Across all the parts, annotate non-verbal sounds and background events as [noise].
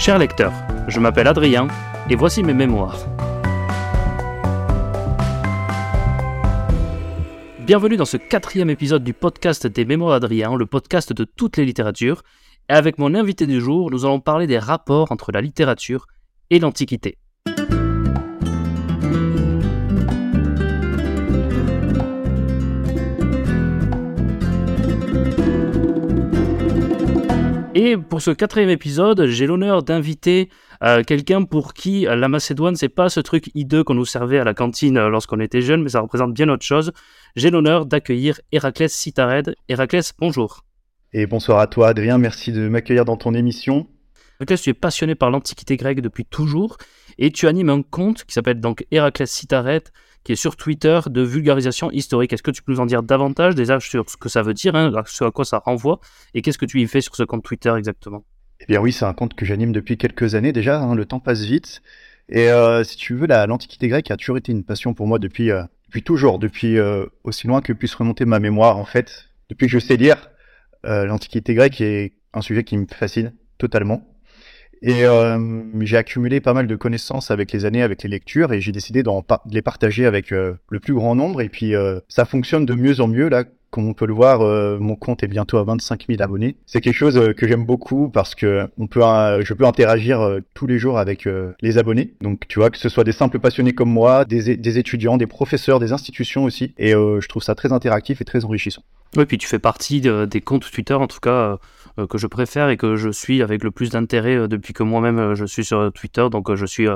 Cher lecteur, je m'appelle Adrien et voici mes mémoires. Bienvenue dans ce quatrième épisode du podcast des Mémoires d'Adrien, le podcast de toutes les littératures. Et avec mon invité du jour, nous allons parler des rapports entre la littérature et l'Antiquité. Et pour ce quatrième épisode, j'ai l'honneur d'inviter euh, quelqu'un pour qui la Macédoine, c'est pas ce truc hideux qu'on nous servait à la cantine euh, lorsqu'on était jeune, mais ça représente bien autre chose. J'ai l'honneur d'accueillir Héraclès Citared. Héraclès, bonjour. Et bonsoir à toi, Adrien. Merci de m'accueillir dans ton émission. Héraclès, tu es passionné par l'Antiquité grecque depuis toujours et tu animes un compte qui s'appelle donc Héraclès Citared qui est sur Twitter de vulgarisation historique. Est-ce que tu peux nous en dire davantage déjà sur ce que ça veut dire, hein, ce à quoi ça renvoie, et qu'est-ce que tu y fais sur ce compte Twitter exactement? Eh bien oui, c'est un compte que j'anime depuis quelques années déjà, hein, le temps passe vite. Et euh, si tu veux, l'Antiquité grecque a toujours été une passion pour moi depuis, euh, depuis toujours, depuis euh, aussi loin que puisse remonter ma mémoire en fait. Depuis que je sais lire, l'Antiquité grecque est un sujet qui me fascine totalement. Et euh, j'ai accumulé pas mal de connaissances avec les années, avec les lectures, et j'ai décidé de les partager avec euh, le plus grand nombre. Et puis euh, ça fonctionne de mieux en mieux là. Comme on peut le voir, mon compte est bientôt à 25 000 abonnés. C'est quelque chose que j'aime beaucoup parce que on peut, je peux interagir tous les jours avec les abonnés. Donc tu vois que ce soit des simples passionnés comme moi, des, étudiants, des professeurs, des institutions aussi. Et je trouve ça très interactif et très enrichissant. Oui, puis tu fais partie des comptes Twitter en tout cas euh, que je préfère et que je suis avec le plus d'intérêt euh, depuis que moi-même euh, je suis sur Twitter. Donc je suis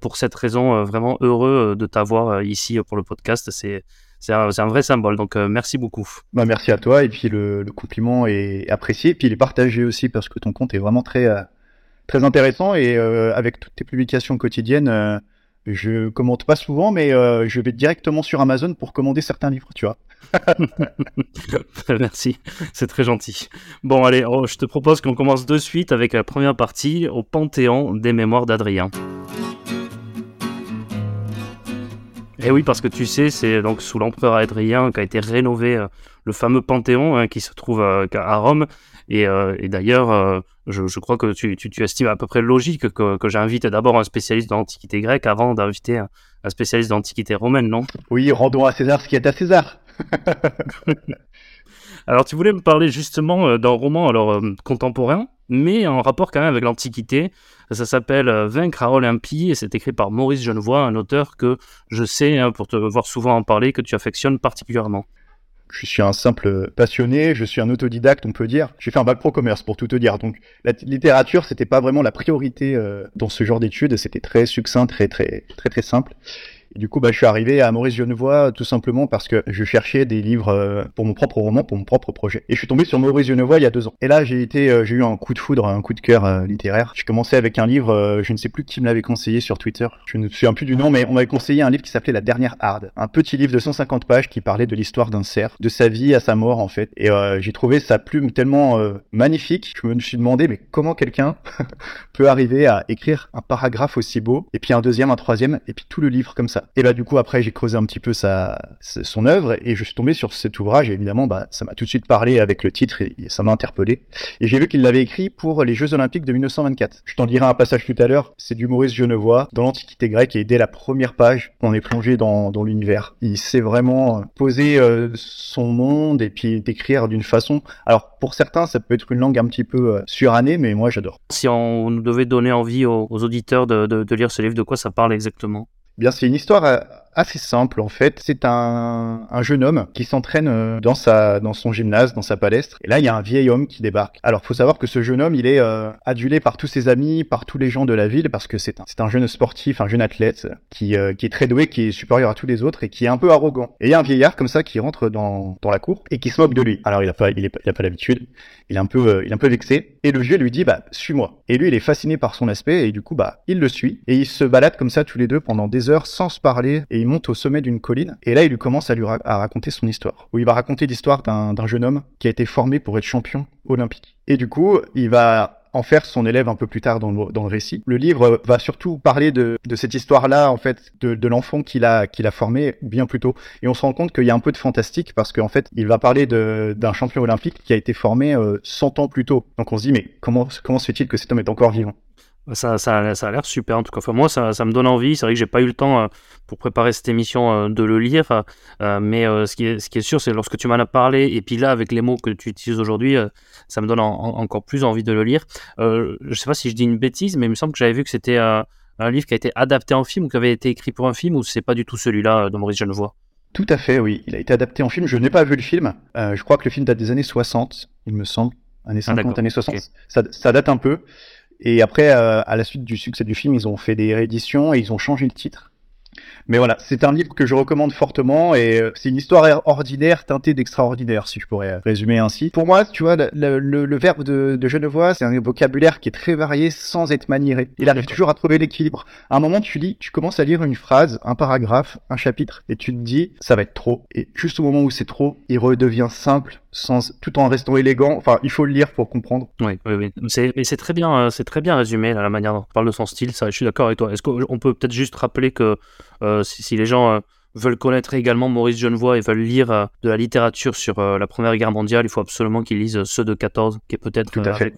pour cette raison vraiment heureux de t'avoir ici pour le podcast. C'est c'est un, un, vrai symbole. Donc merci beaucoup. Bah, merci à toi et puis le, le, compliment est apprécié et puis il est partagé aussi parce que ton compte est vraiment très très intéressant et avec toutes tes publications quotidiennes, je commente pas souvent mais je vais directement sur Amazon pour commander certains livres, tu vois. [laughs] Merci, c'est très gentil. Bon, allez, oh, je te propose qu'on commence de suite avec la première partie au Panthéon des mémoires d'Adrien. Et eh oui, parce que tu sais, c'est donc sous l'empereur Adrien qu'a été rénové euh, le fameux Panthéon hein, qui se trouve euh, à Rome. Et, euh, d'ailleurs, je, crois que tu, estimes à peu près logique que, j'invite d'abord un spécialiste d'Antiquité grecque avant d'inviter un, un spécialiste d'Antiquité romaine, non? Oui, rendons à César ce qui est à César. [laughs] alors, tu voulais me parler justement d'un roman alors euh, contemporain, mais en rapport quand même avec l'Antiquité. Ça s'appelle euh, Vaincre à Olympie et c'est écrit par Maurice Genevoix, un auteur que je sais, hein, pour te voir souvent en parler, que tu affectionnes particulièrement. Je suis un simple passionné, je suis un autodidacte, on peut dire. J'ai fait un bac pro commerce pour tout te dire. Donc la littérature, c'était pas vraiment la priorité dans ce genre d'études. C'était très succinct, très très très très simple. Et du coup, bah, je suis arrivé à Maurice Genevoix tout simplement parce que je cherchais des livres euh, pour mon propre roman, pour mon propre projet. Et je suis tombé sur Maurice Genevoix il y a deux ans. Et là, j'ai été, euh, j'ai eu un coup de foudre, un coup de cœur euh, littéraire. J'ai commencé avec un livre, je ne sais plus qui me l'avait conseillé sur Twitter. Je ne me souviens plus du nom, mais on m'avait conseillé un livre qui s'appelait La Dernière Harde. Un petit livre de 150 pages qui parlait de l'histoire d'un cerf, de sa vie à sa mort en fait. Et j'ai trouvé sa plume tellement magnifique. Je me suis demandé, mais comment quelqu'un [laughs] peut arriver à écrire un paragraphe aussi beau, et puis un deuxième, un troisième, et puis tout le livre comme ça. Et bah du coup après j'ai creusé un petit peu sa, son œuvre et je suis tombé sur cet ouvrage et évidemment bah ça m'a tout de suite parlé avec le titre et, ça m'a interpellé. Et j'ai vu qu'il l'avait écrit pour les Jeux Olympiques de 1924. Je t'en dirai un passage tout à l'heure. C'est du Maurice Genevoix dans l'Antiquité grecque et dès la première page on est plongé dans, l'univers. Il sait vraiment poser euh, son monde et puis décrire d'une façon. Alors pour certains ça peut être une langue un petit peu euh, surannée mais moi j'adore. Si on devait donner envie aux, auditeurs de, de lire ce livre, de quoi ça parle exactement? Bien, c'est une histoire euh, assez simple en fait. C'est un, un, jeune homme qui s'entraîne euh, dans sa dans son gymnase, dans sa palestre. Et là, il y a un vieil homme qui débarque. Alors, faut savoir que ce jeune homme, il est euh, adulé par tous ses amis, par tous les gens de la ville, parce que c'est un un jeune sportif, un jeune athlète qui qui est très doué, qui est supérieur à tous les autres et qui est un peu arrogant. Et il y a un vieillard comme ça qui rentre dans dans la cour et qui se moque de lui. Alors, il a pas il, a pas l'habitude. Il est un peu il est un peu vexé. Et le vieux lui dit bah suis-moi. Et lui, il est fasciné par son aspect et du coup bah il le suit et ils se baladent comme ça tous les deux pendant des heures sans se parler monte au sommet d'une colline et là il lui commence à lui raconter son histoire où il va raconter l'histoire d'un jeune homme qui a été formé pour être champion olympique et du coup il va en faire son élève un peu plus tard dans le, récit. Le livre va surtout parler de, cette histoire-là, en fait, de, l'enfant qu'il a, a formé bien plus tôt. Et on se rend compte qu'il y a un peu de fantastique parce qu'en fait, il va parler d'un champion olympique qui a été formé 100 euh, ans plus tôt. Donc on se dit, mais comment se fait-il que cet homme est encore vivant? Ça, ça, ça a l'air super en tout cas. Enfin, moi, ça, ça me donne envie. C'est vrai que j'ai pas eu le temps euh, pour préparer cette émission euh, de le lire, euh, mais ce, qui est, ce qui est sûr, c'est lorsque tu m'en as parlé, et puis là, avec les mots que tu utilises aujourd'hui, ça me donne encore plus envie de le lire. je sais pas si je dis une bêtise, mais il me semble que j'avais vu que c'était un livre qui a été adapté en film ou qui avait été écrit pour un film, ou c'est pas du tout celui-là de Maurice Genevoix Tout à fait, oui. Il a été adapté en film. Je n'ai pas vu le film. je crois que le film date des années 60, il me semble. Années 50, ah, années 60. Ça, ça date un peu. Et après, euh, à la suite du succès du film, ils ont fait des rééditions et ils ont changé le titre. Mais voilà, c'est un livre que je recommande fortement et euh, c'est une histoire ordinaire teintée d'extraordinaire, si je pourrais résumer ainsi. Pour moi, tu vois, le, verbe de, de Genevois, c'est un vocabulaire qui est très varié sans être maniéré. Il arrive toujours à trouver l'équilibre. À un moment, tu lis, tu commences à lire une phrase, un paragraphe, un chapitre, et tu te dis, ça va être trop. Et juste au moment où c'est trop, il redevient simple, tout en restant élégant. Enfin, il faut le lire pour comprendre. Oui. C'est, très bien, euh, c'est très bien résumé la manière dont on parle de son style. Je suis d'accord avec toi. Est-ce qu'on peut peut-être juste rappeler que euh, si, les gens euh, veulent connaître également Maurice Genevoix et veulent lire euh, de la littérature sur la Première Guerre mondiale, il faut absolument qu'ils lisent ceux de 14, qui est peut-être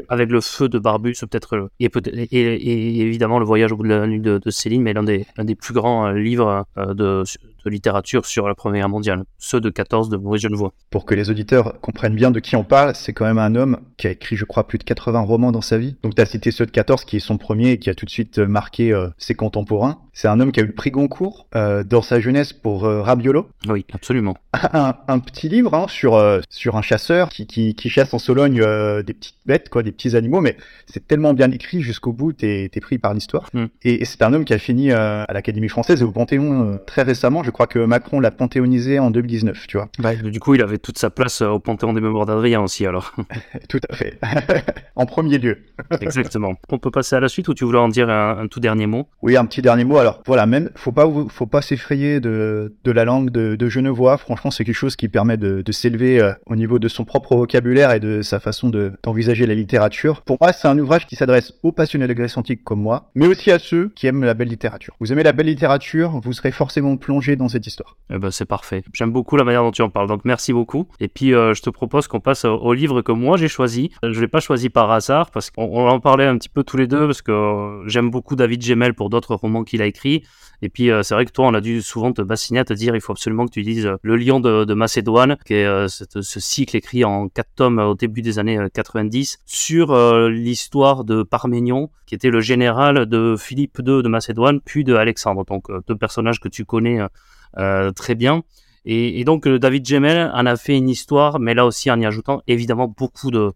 avec, le feu de Barbus, peut-être et, peut et, évidemment le voyage au bout de la nuit de, Céline, mais l'un des, des plus grands livres de, de littérature sur la Première Guerre mondiale, ceux de 14 de Maurice Genevoix. Pour que les auditeurs comprennent bien de qui on parle, c'est quand même un homme qui a écrit, je crois, plus de 80 romans dans sa vie. Donc tu as cité ceux de 14 qui est son premier et qui a tout de suite euh, marqué euh, ses contemporains. C'est un homme qui a eu le prix Goncourt euh, dans sa jeunesse pour Rabiolo. Oui, absolument. Un, petit livre hein, sur, sur un chasseur qui, qui, qui chasse en Sologne des petites bêtes, quoi, des petits animaux, mais c'est tellement bien écrit jusqu'au bout, t'es es pris par l'histoire. Hmm. Et, c'est un homme qui a fini à l'Académie française et au Panthéon très récemment. Je crois que Macron l'a panthéonisé en 2019, tu vois. Bah, du coup, il avait toute sa place euh, au Panthéon des mémoires d'Adrien aussi, alors. [laughs] [laughs] tout à fait. [laughs] en premier lieu. Exactement. On peut passer à la suite ou tu voulais en dire un, tout dernier mot? Oui, un petit dernier mot. Alors, voilà, même, faut pas, faut pas s'effrayer de, de, la langue de, Genevois. Franchement, c'est quelque chose qui permet de, s'élever euh, au niveau de son propre vocabulaire et de sa façon d'envisager la littérature. Pour moi, c'est un ouvrage qui s'adresse aux passionnés de Grèce antique comme moi, mais aussi à ceux qui aiment la belle littérature. Vous aimez la belle littérature, vous serez forcément plongé dans cette histoire eh ben, c'est parfait. J'aime beaucoup la manière dont tu en parles, donc merci beaucoup. Et puis euh, je te propose qu'on passe au, livre que moi j'ai choisi. Je ne l'ai pas choisi par hasard parce qu'on en parlait un petit peu tous les deux parce que euh, j'aime beaucoup David Gemmel pour d'autres romans qu'il a écrits. Et puis euh, c'est vrai que toi on a dû souvent te bassiner à te dire il faut absolument que tu lises Le Lion de, Macédoine, qui est ce cycle écrit en quatre tomes au début des années 90 sur l'histoire de Parménion, qui était le général de Philippe II de Macédoine, puis de Alexandre. Donc deux personnages que tu connais euh, très bien. Et, donc euh, David Gemmel en a fait une histoire, mais là aussi en y ajoutant évidemment beaucoup de,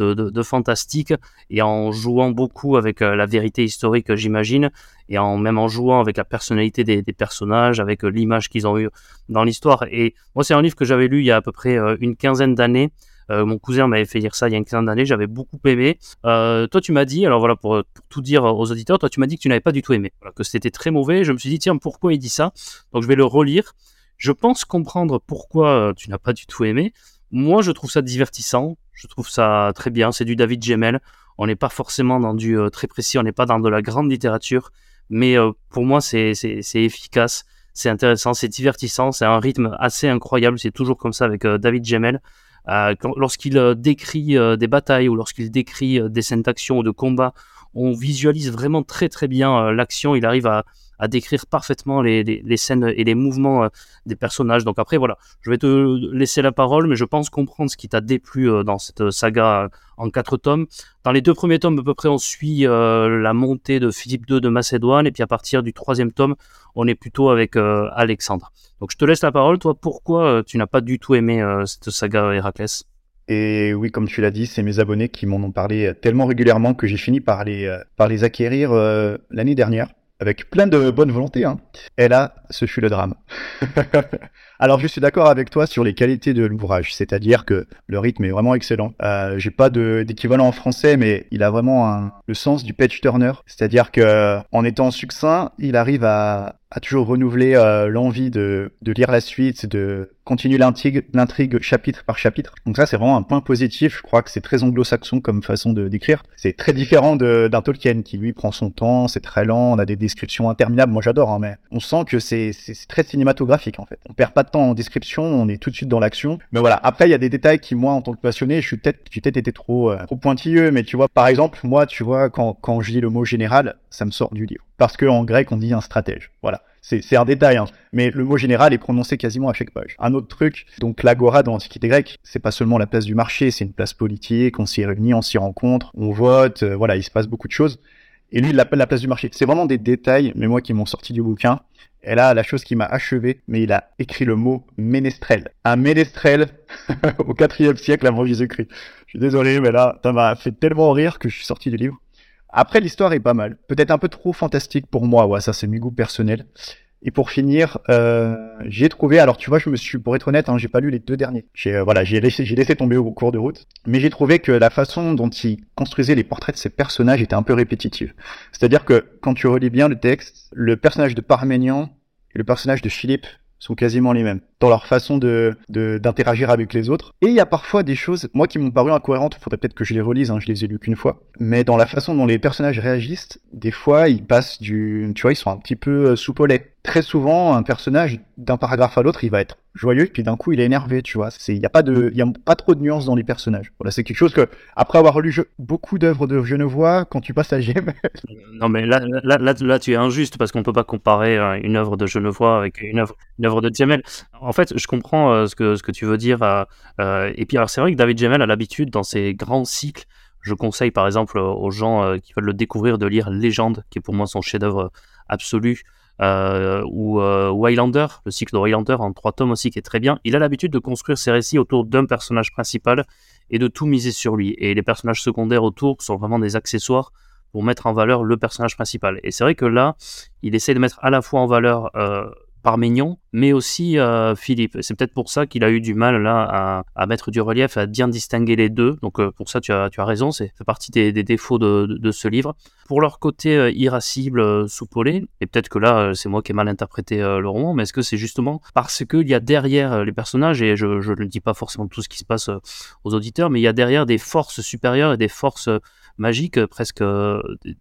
de, fantastique et en jouant beaucoup avec euh, la vérité historique, j'imagine, et en même en jouant avec la personnalité des, personnages, avec l'image qu'ils ont eu dans l'histoire. Et moi, c'est un livre que j'avais lu il y a à peu près une quinzaine d'années. mon cousin m'avait fait lire ça il y a une quinzaine d'années, j'avais beaucoup aimé. Euh, toi, tu m'as dit, alors voilà, pour, tout dire aux auditeurs, toi, tu m'as dit que tu n'avais pas du tout aimé, que c'était très mauvais. Je me suis dit, tiens, pourquoi il dit ça? Donc, je vais le relire. Je pense comprendre pourquoi euh, tu n'as pas du tout aimé. Moi, je trouve ça divertissant. Je trouve ça très bien. C'est du David Gemmel. On n'est pas forcément dans du euh, très précis. On n'est pas dans de la grande littérature. Mais pour moi, c'est efficace c'est intéressant, c'est divertissant, c'est un rythme assez incroyable, c'est toujours comme ça avec David Gemmel. Euh, lorsqu'il euh, décrit euh, des batailles ou lorsqu'il décrit des scènes d'action ou de combat, on visualise vraiment très très bien l'action. Il arrive à, à décrire parfaitement les, les, scènes et les mouvements des personnages. Donc après, voilà, je vais te laisser la parole, mais je pense comprendre ce qui t'a déplu dans cette saga en quatre tomes. Dans les deux premiers tomes, à peu près, on suit la montée de Philippe II de Macédoine, et puis à partir du troisième tome, on est plutôt avec Alexandre. Donc je te laisse la parole. Toi, pourquoi euh, tu n'as pas du tout aimé euh, cette saga Héraclès? Et oui, comme tu l'as dit, c'est mes abonnés qui m'en ont parlé euh, tellement régulièrement que j'ai fini par les, par les acquérir l'année dernière, avec plein de bonne volonté. Hein. Et là, ce fut le drame. [laughs] Alors, je suis d'accord avec toi sur les qualités de l'ouvrage, c'est-à-dire que le rythme est vraiment excellent. Euh, J'ai pas d'équivalent en français, mais il a vraiment un, le sens du page turner, c'est-à-dire que en étant succinct, il arrive à, à toujours renouveler euh, l'envie de, de, lire la suite, de continuer l'intrigue chapitre par chapitre. Donc ça, c'est vraiment un point positif. Je crois que c'est très anglo-saxon comme façon de d'écrire. C'est très différent d'un Tolkien qui lui prend son temps, c'est très lent, on a des descriptions interminables. Moi, j'adore, hein, mais on sent que c'est très cinématographique en fait. On perd pas de temps en description, on est tout de suite dans l'action. Mais voilà, après il y a des détails qui moi en tant que passionné, je suis peut-être peut-être été trop euh, trop pointilleux, mais tu vois par exemple moi tu vois quand quand je lis le mot général, ça me sort du livre parce que en grec on dit un stratège. Voilà. C'est un détail, hein. mais le mot général est prononcé quasiment à chaque page. Un autre truc, donc l'agora dans l'Antiquité grecque, c'est pas seulement la place du marché, c'est une place politique, on s'y réunit, on s'y rencontre, on vote, euh, voilà, il se passe beaucoup de choses. Et lui, il l'appelle la place du marché. C'est vraiment des détails, mais moi qui m'ont sorti du bouquin. Et là, la chose qui m'a achevé, mais il a écrit le mot ménestrel. Un ménestrel [laughs] au 4 siècle avant Jésus-Christ. Je suis désolé, mais là, ça m'a fait tellement rire que je suis sorti du livre. Après, l'histoire est pas mal. Peut-être un peu trop fantastique pour moi. Ouais, ça, c'est mes goûts personnels. Et pour finir, euh, j'ai trouvé, alors tu vois, je me suis, pour être honnête, hein, j'ai pas lu les deux derniers. J'ai, euh, voilà, j'ai laissé, tomber au cours de route. Mais j'ai trouvé que la façon dont il construisait les portraits de ses personnages était un peu répétitive. C'est-à-dire que quand tu relis bien le texte, le personnage de Parménian et le personnage de Philippe sont quasiment les mêmes leur façon de d'interagir avec les autres. Et il y a parfois des choses, moi, qui m'ont paru incohérentes. Faudrait peut-être que je les relise. Hein, je les ai lues qu'une fois. Mais dans la façon dont les personnages réagissent, des fois, ils passent du, tu vois, ils sont un petit peu euh, soupolés. Très souvent, un personnage d'un paragraphe à l'autre, il va être joyeux, puis d'un coup, il est énervé, tu vois. Il n'y a pas de, y a pas trop de nuances dans les personnages. Voilà, c'est quelque chose que, après avoir lu beaucoup d'œuvres de Genevois, quand tu passes à GM. non, mais là, là, là, là, tu es injuste parce qu'on peut pas comparer euh, une œuvre de Genevois avec une œuvre, une œuvre de Jamel. En fait, je comprends euh, ce, que, ce que tu veux dire. Euh, et puis, alors, c'est vrai que David Jamel a l'habitude, dans ses grands cycles, je conseille par exemple aux gens qui veulent le découvrir de lire Légende, qui est pour moi son chef-d'œuvre absolu. ou Waylander, le cycle de Waylander en trois tomes aussi qui est très bien. Il a l'habitude de construire ses récits autour d'un personnage principal et de tout miser sur lui. Et les personnages secondaires autour sont vraiment des accessoires pour mettre en valeur le personnage principal. Et c'est vrai que là, il essaie de mettre à la fois en valeur Parménion, mais aussi euh, Philippe. C'est peut-être pour ça qu'il a eu du mal là à, mettre du relief, à bien distinguer les deux. Donc euh, pour ça, tu as, tu as raison, c'est fait partie des, défauts de, ce livre. Pour leur côté euh, irascible, soupolé, et peut-être que là, c'est moi qui ai mal interprété le roman, mais est-ce que c'est justement parce qu'il y a derrière les personnages, et je ne dis pas forcément tout ce qui se passe aux auditeurs, mais il y a derrière des forces supérieures et des forces magiques, presque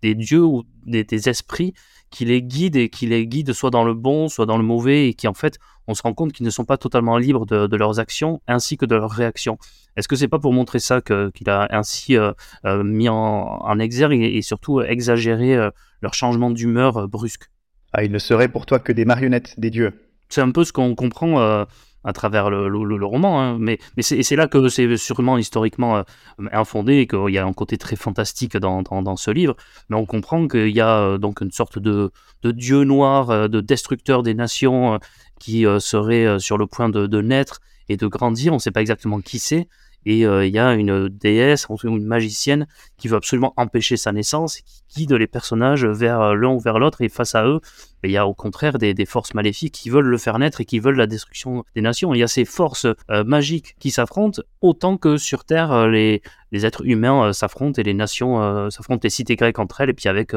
des dieux ou des, des esprits qui les guide et qui les guide soit dans le bon, soit dans le mauvais, et qui en fait, on se rend compte qu'ils ne sont pas totalement libres de, leurs actions ainsi que de leurs réactions. Est-ce que c'est pas pour montrer ça qu'il a ainsi euh, euh, mis en, exergue et, surtout exagéré euh, leur changement d'humeur brusque? Ah, il ne serait pour toi que des marionnettes des dieux. C'est un peu ce qu'on comprend à travers le, le, roman. Hein. Mais, mais c'est là que c'est sûrement historiquement euh, infondé et qu'il y a un côté très fantastique dans, dans, ce livre. Mais on comprend qu'il y a euh, donc une sorte de, de dieu noir, euh, de destructeur des nations qui serait sur le point de, naître et de grandir. On ne sait pas exactement qui c'est et euh, il y a une déesse, une magicienne qui veut absolument empêcher sa naissance, qui guide les personnages vers euh, l'un ou vers l'autre, et face à eux, ben, il y a au contraire des, forces maléfiques qui veulent le faire naître et qui veulent la destruction des nations. Il y a ces forces euh, magiques qui s'affrontent, autant que sur Terre, les, les êtres humains s'affrontent et les nations s'affrontent, les cités grecques entre elles, et puis avec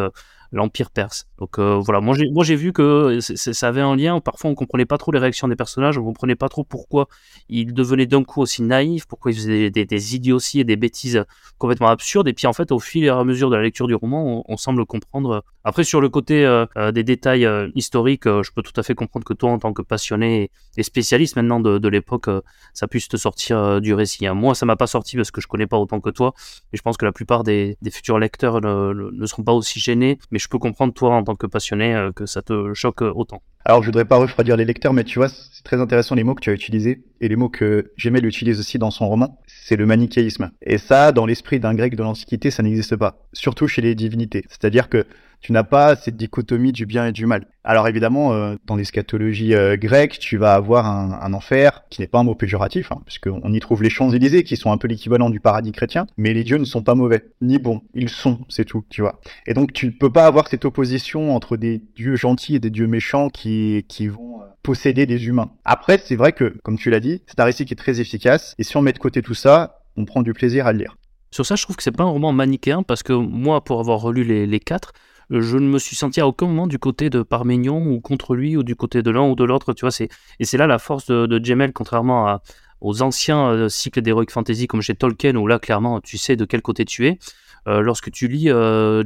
l'Empire perse. Donc euh, voilà, moi j'ai, vu que ça avait un lien. Parfois on comprenait pas trop les réactions des personnages, on comprenait pas trop pourquoi ils devenaient d'un coup aussi naïfs, pourquoi ils faisaient des, idioties et des bêtises complètement absurdes. Et puis en fait, au fil et à mesure de la lecture du roman, on, semble comprendre. Après sur le côté euh, euh, des détails historiques, je peux tout à fait comprendre que toi, en tant que passionné et spécialiste maintenant de, l'époque, ça puisse te sortir du récit. Hein. Moi, ça m'a pas sorti parce que je connais pas autant que toi, et je pense que la plupart des, futurs lecteurs ne, ne seront pas aussi gênés mais je peux comprendre toi en tant que passionné euh, que ça te choque autant. Alors je voudrais pas refroidir les lecteurs, mais tu vois, c'est très intéressant les mots que tu as utilisés et les mots que Gemel utilise aussi dans son roman, c'est le manichéisme. Et ça, dans l'esprit d'un grec de l'Antiquité, ça n'existe pas, surtout chez les divinités. C'est-à-dire que tu n'as pas cette dichotomie du bien et du mal. Alors évidemment, euh, dans l'eschatologie euh, grecque, tu vas avoir un, enfer qui n'est pas un mot péjoratif, hein, puisqu'on y trouve les Champs-Élysées qui sont un peu l'équivalent du paradis chrétien, mais les dieux ne sont pas mauvais, ni bons, ils sont, c'est tout, tu vois. Et donc tu ne peux pas avoir cette opposition entre des dieux gentils et des dieux méchants qui, qui vont euh, posséder des humains. Après, c'est vrai que, comme tu l'as dit, c'est un récit qui est très efficace, et si on met de côté tout ça, on prend du plaisir à le lire. Sur ça, je trouve que c'est pas un roman manichéen parce que moi, pour avoir relu les, les quatre, je ne me suis senti à aucun moment du côté de Parménion ou contre lui ou du côté de l'un ou de l'autre. Tu vois, et c'est là la force de, de Jemel, contrairement aux anciens euh, cycles d'heroic fantasy comme chez Tolkien où là clairement tu sais de quel côté tu es. lorsque tu lis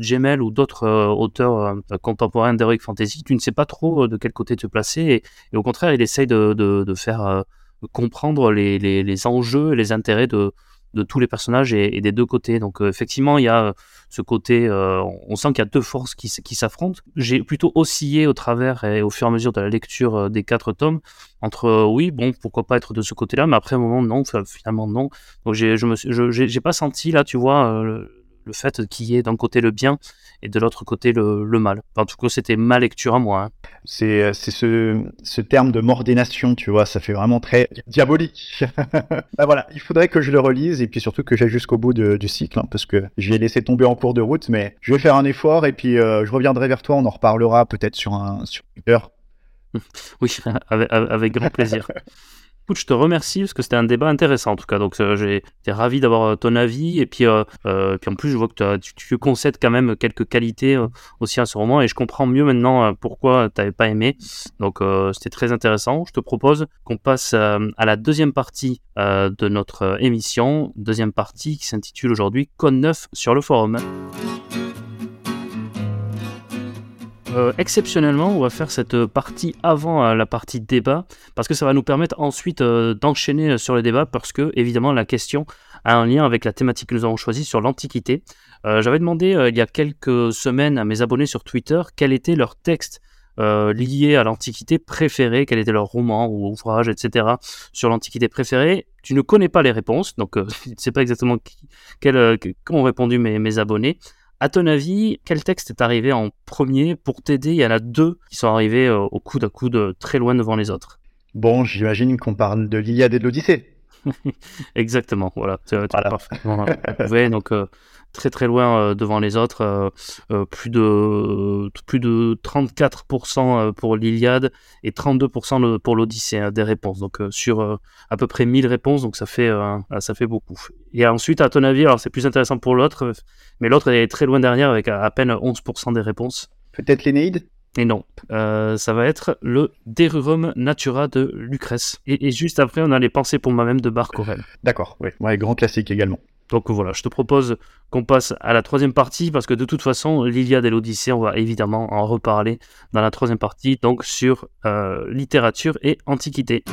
Jemel ou d'autres auteurs contemporains d'heroic fantasy, tu ne sais pas trop de quel côté te placer et, au contraire, il essaye de, faire comprendre les, enjeux et les intérêts de, de tous les personnages et, des deux côtés. Donc effectivement, il y a ce côté, on sent qu'il y a deux forces qui, qui s'affrontent. J'ai plutôt oscillé au travers et au fur et à mesure de la lecture des quatre tomes entre oui, bon, pourquoi pas être de ce côté-là, mais après un moment, non, finalement, non. Donc j'ai, je me, j'ai pas senti là, tu vois, fait qu'il y ait d'un côté le bien et de l'autre côté le, mal. en tout cas, c'était ma lecture à moi. Hein. C'est, euh, ce, ce, terme de mordénation, tu vois, ça fait vraiment très diabolique. [laughs] bah voilà, il faudrait que je le relise et puis surtout que j'aille jusqu'au bout du cycle, hein, parce que j'ai laissé tomber en cours de route, mais je vais faire un effort et puis euh, je reviendrai vers toi, on en reparlera peut-être sur un sur Twitter. [laughs] Oui, [laughs] avec grand plaisir. Je te remercie parce que c'était un débat intéressant en tout cas. Donc, euh, j'ai été ravi d'avoir euh, ton avis. Et puis, euh, puis en plus, je vois que tu, tu, concèdes quand même quelques qualités aussi à ce roman. Et je comprends mieux maintenant pourquoi tu n'avais pas aimé. Donc, c'était très intéressant. Je te propose qu'on passe à la deuxième partie de notre émission. Deuxième partie qui s'intitule aujourd'hui Code 9 sur le forum. Euh, exceptionnellement, on va faire cette partie avant euh, la partie débat, parce que ça va nous permettre ensuite euh, d'enchaîner sur le débat, parce que évidemment la question a un lien avec la thématique que nous avons choisie sur l'Antiquité. J'avais demandé il y a quelques semaines à mes abonnés sur Twitter quel était leur texte lié à l'Antiquité préféré, quel était leur roman ou ouvrage, etc. sur l'Antiquité préférée. Tu ne connais pas les réponses, donc [laughs] je ne sais pas exactement qui, quel, ont répondu mes, mes abonnés. À ton avis, quel texte est arrivé en premier pour t'aider? Il y en a deux qui sont arrivés euh, au coude à coude très loin devant les autres. Bon, j'imagine qu'on parle de l'Iliade et de l'Odyssée. [laughs] Exactement, voilà. Tu, parfaitement donc euh, très très loin euh, devant les autres, euh, euh, plus de plus de 34% pour l'Iliade et 32% pour l'Odyssée hein, des réponses. Donc sur à peu près 1000 réponses, donc ça fait ça fait beaucoup. Et ensuite, à ton avis, alors c'est plus intéressant pour l'autre, mais l'autre est très loin derrière avec à, peine 11% des réponses. Peut-être l'Énéide? Et non, ça va être le Derurum Natura de Lucrèce. Et, juste après, on a les pensées pour moi-même de Marc Aurel. D'accord, oui. Ouais, grand classique également. Donc voilà, je te propose qu'on passe à la troisième partie parce que de toute façon, l'Iliade et l'Odyssée, on va évidemment en reparler dans la troisième partie, donc sur euh, littérature et antiquité.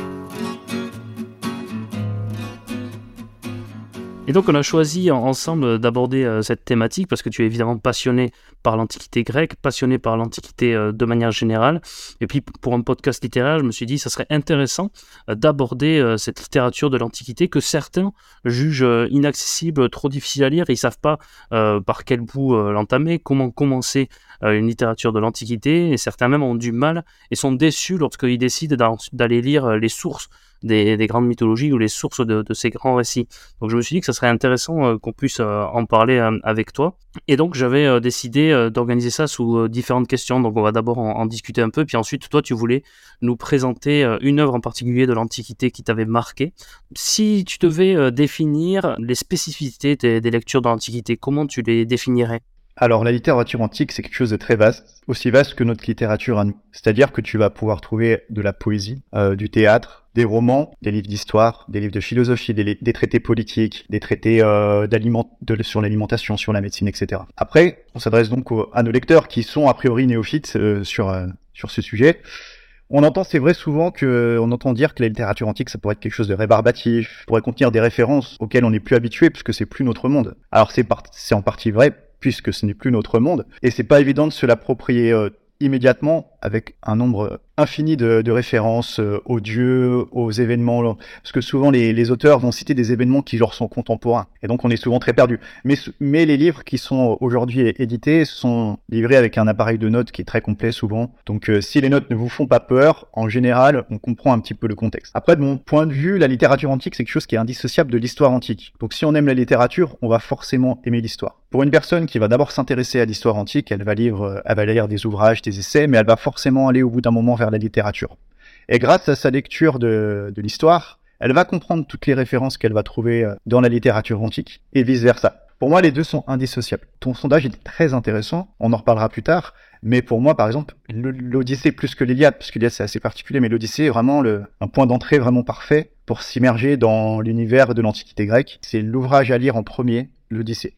Et donc on a choisi ensemble d'aborder euh, cette thématique parce que tu es évidemment passionné par l'Antiquité grecque, passionné par l'Antiquité euh, de manière générale. Et puis pour un podcast littéraire, je me suis dit ça serait intéressant euh, d'aborder cette littérature de l'Antiquité que certains jugent inaccessible, trop difficile à lire. Ils ne savent pas par quel bout l'entamer, comment commencer une littérature de l'Antiquité. Et certains même ont du mal et sont déçus lorsqu'ils décident d'aller lire les sources des, grandes mythologies ou les sources de, ces grands récits. Donc je me suis dit que ça serait intéressant euh, qu'on puisse euh, en parler euh, avec toi. Et donc j'avais décidé d'organiser ça sous différentes questions. Donc on va d'abord en, discuter un peu, puis ensuite toi tu voulais nous présenter une œuvre en particulier de l'Antiquité qui t'avait marqué. Si tu devais définir les spécificités des lectures de l'Antiquité, comment tu les définirais? Alors la littérature antique, c'est quelque chose de très vaste, aussi vaste que notre littérature à nous. C'est-à-dire que tu vas pouvoir trouver de la poésie, du théâtre, des romans, des livres d'histoire, des livres de philosophie, des, traités politiques, des traités euh, sur l'alimentation, sur la médecine, etc. Après, on s'adresse donc à nos lecteurs qui sont a priori néophytes euh, sur, sur ce sujet. On entend, c'est vrai, souvent que, on entend dire que la littérature antique, ça pourrait être quelque chose de rébarbatif, pourrait contenir des références auxquelles on n'est plus habitué, puisque c'est plus notre monde. Alors c'est, c'est en partie vrai, puisque ce n'est plus notre monde. Et c'est pas évident de se l'approprier euh, immédiatement avec un nombre infini de, références euh, aux dieux, aux événements, parce que souvent les, auteurs vont citer des événements qui leur sont contemporains, et donc on est souvent très perdu. Mais, mais les livres qui sont aujourd'hui édités sont livrés avec un appareil de notes qui est très complet souvent, donc euh, si les notes ne vous font pas peur, en général, on comprend un petit peu le contexte. Après, de mon point de vue, la littérature antique, c'est quelque chose qui est indissociable de l'histoire antique. Donc si on aime la littérature, on va forcément aimer l'histoire. Pour une personne qui va d'abord s'intéresser à l'histoire antique, elle va lire, elle va lire des ouvrages, des essais, mais elle va forcément aller au bout d'un moment vers la littérature. Et grâce à sa lecture de, l'histoire, elle va comprendre toutes les références qu'elle va trouver euh, dans la littérature antique, et vice-versa. Pour moi, les deux sont indissociables. Ton sondage est très intéressant, on en reparlera plus tard, mais pour moi, par exemple, l'Odyssée plus que l'Iliade, parce que l'Iliade c'est assez particulier, mais l'Odyssée est vraiment le, un point d'entrée vraiment parfait pour s'immerger dans l'univers de l'Antiquité grecque. C'est l'ouvrage à lire en premier, l'Odyssée.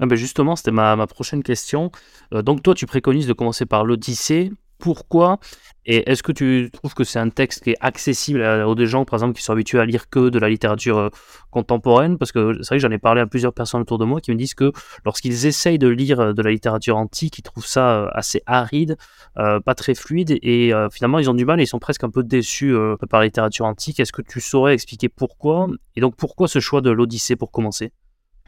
ah ben justement, c'était ma, ma, prochaine question. donc toi, tu préconises de commencer par l'Odyssée pourquoi Et est-ce que tu trouves que c'est un texte qui est accessible aux des gens, par exemple, qui sont habitués à lire que de la littérature euh, contemporaine? Parce que c'est vrai que j'en ai parlé à plusieurs personnes autour de moi qui me disent que lorsqu'ils essayent de lire euh, de la littérature antique, ils trouvent ça euh, assez aride, pas très fluide, et finalement ils ont du mal et ils sont presque un peu déçus par la littérature antique. Est-ce que tu saurais expliquer pourquoi Et donc pourquoi ce choix de l'Odyssée pour commencer?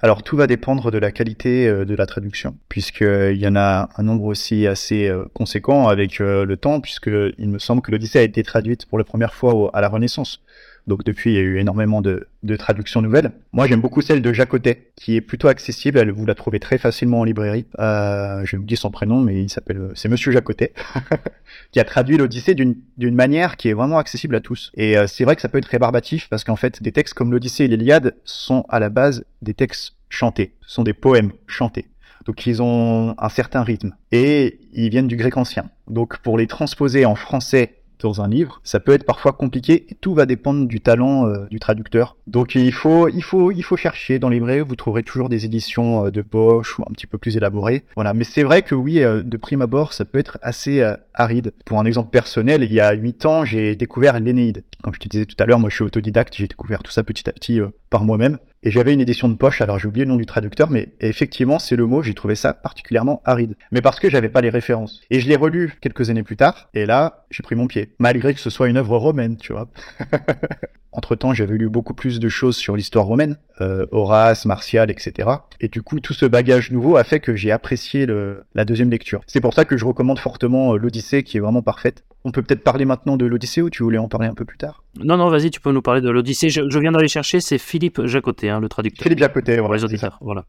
Alors tout va dépendre de la qualité euh, de la traduction, puisqu'il y en a un nombre aussi assez euh, conséquent avec euh, le temps, puisque il me semble que l'Odyssée a été traduite pour la première fois à la Renaissance. Donc depuis, il y a eu énormément de, traductions nouvelles. Moi, j'aime beaucoup celle de Jacotet, qui est plutôt accessible. Elle, vous la trouvez très facilement en librairie. Euh, je vous dire son prénom, mais il s'appelle, c'est Monsieur Jacotet, [laughs] qui a traduit l'Odyssée d'une manière qui est vraiment accessible à tous. Et euh, c'est vrai que ça peut être rébarbatif parce qu'en fait, des textes comme l'Odyssée et l'Iliade sont à la base des textes chantés. Ce sont des poèmes chantés. Donc ils ont un certain rythme et ils viennent du grec ancien. Donc pour les transposer en français dans un livre, ça peut être parfois compliqué et tout va dépendre du talent euh, du traducteur. Donc il faut, il faut, il faut chercher dans les vrais, vous trouverez toujours des éditions euh, de poche ou un petit peu plus élaborées. Voilà, mais c'est vrai que oui, euh, de prime abord, ça peut être assez aride. Pour un exemple personnel, il y a 8 ans, j'ai découvert l'Énéide. Comme je te disais tout à l'heure, moi je suis autodidacte, j'ai découvert tout ça petit à petit par moi-même. Et j'avais une édition de poche, alors j'ai oublié le nom du traducteur, mais effectivement, c'est le mot, j'ai trouvé ça particulièrement aride. Mais parce que j'avais pas les références. Et je l'ai relu quelques années plus tard, et là, j'ai pris mon pied. Malgré que ce soit une œuvre romaine, tu vois. [laughs] Entre-temps, j'avais lu beaucoup plus de choses sur l'histoire romaine, euh, Horace, Martial, etc. Et du coup, tout ce bagage nouveau a fait que j'ai apprécié le, la deuxième lecture. C'est pour ça que je recommande fortement euh, l'Odyssée, qui est vraiment parfaite. On peut peut-être parler maintenant de l'Odyssée, ou tu voulais en parler un peu plus tard? Non, non, vas-y, tu peux nous parler de l'Odyssée. Je, viens d'aller chercher, c'est Philippe Jacotet, hein, le traducteur. Philippe Jacotet, voilà. les auditeurs, voilà.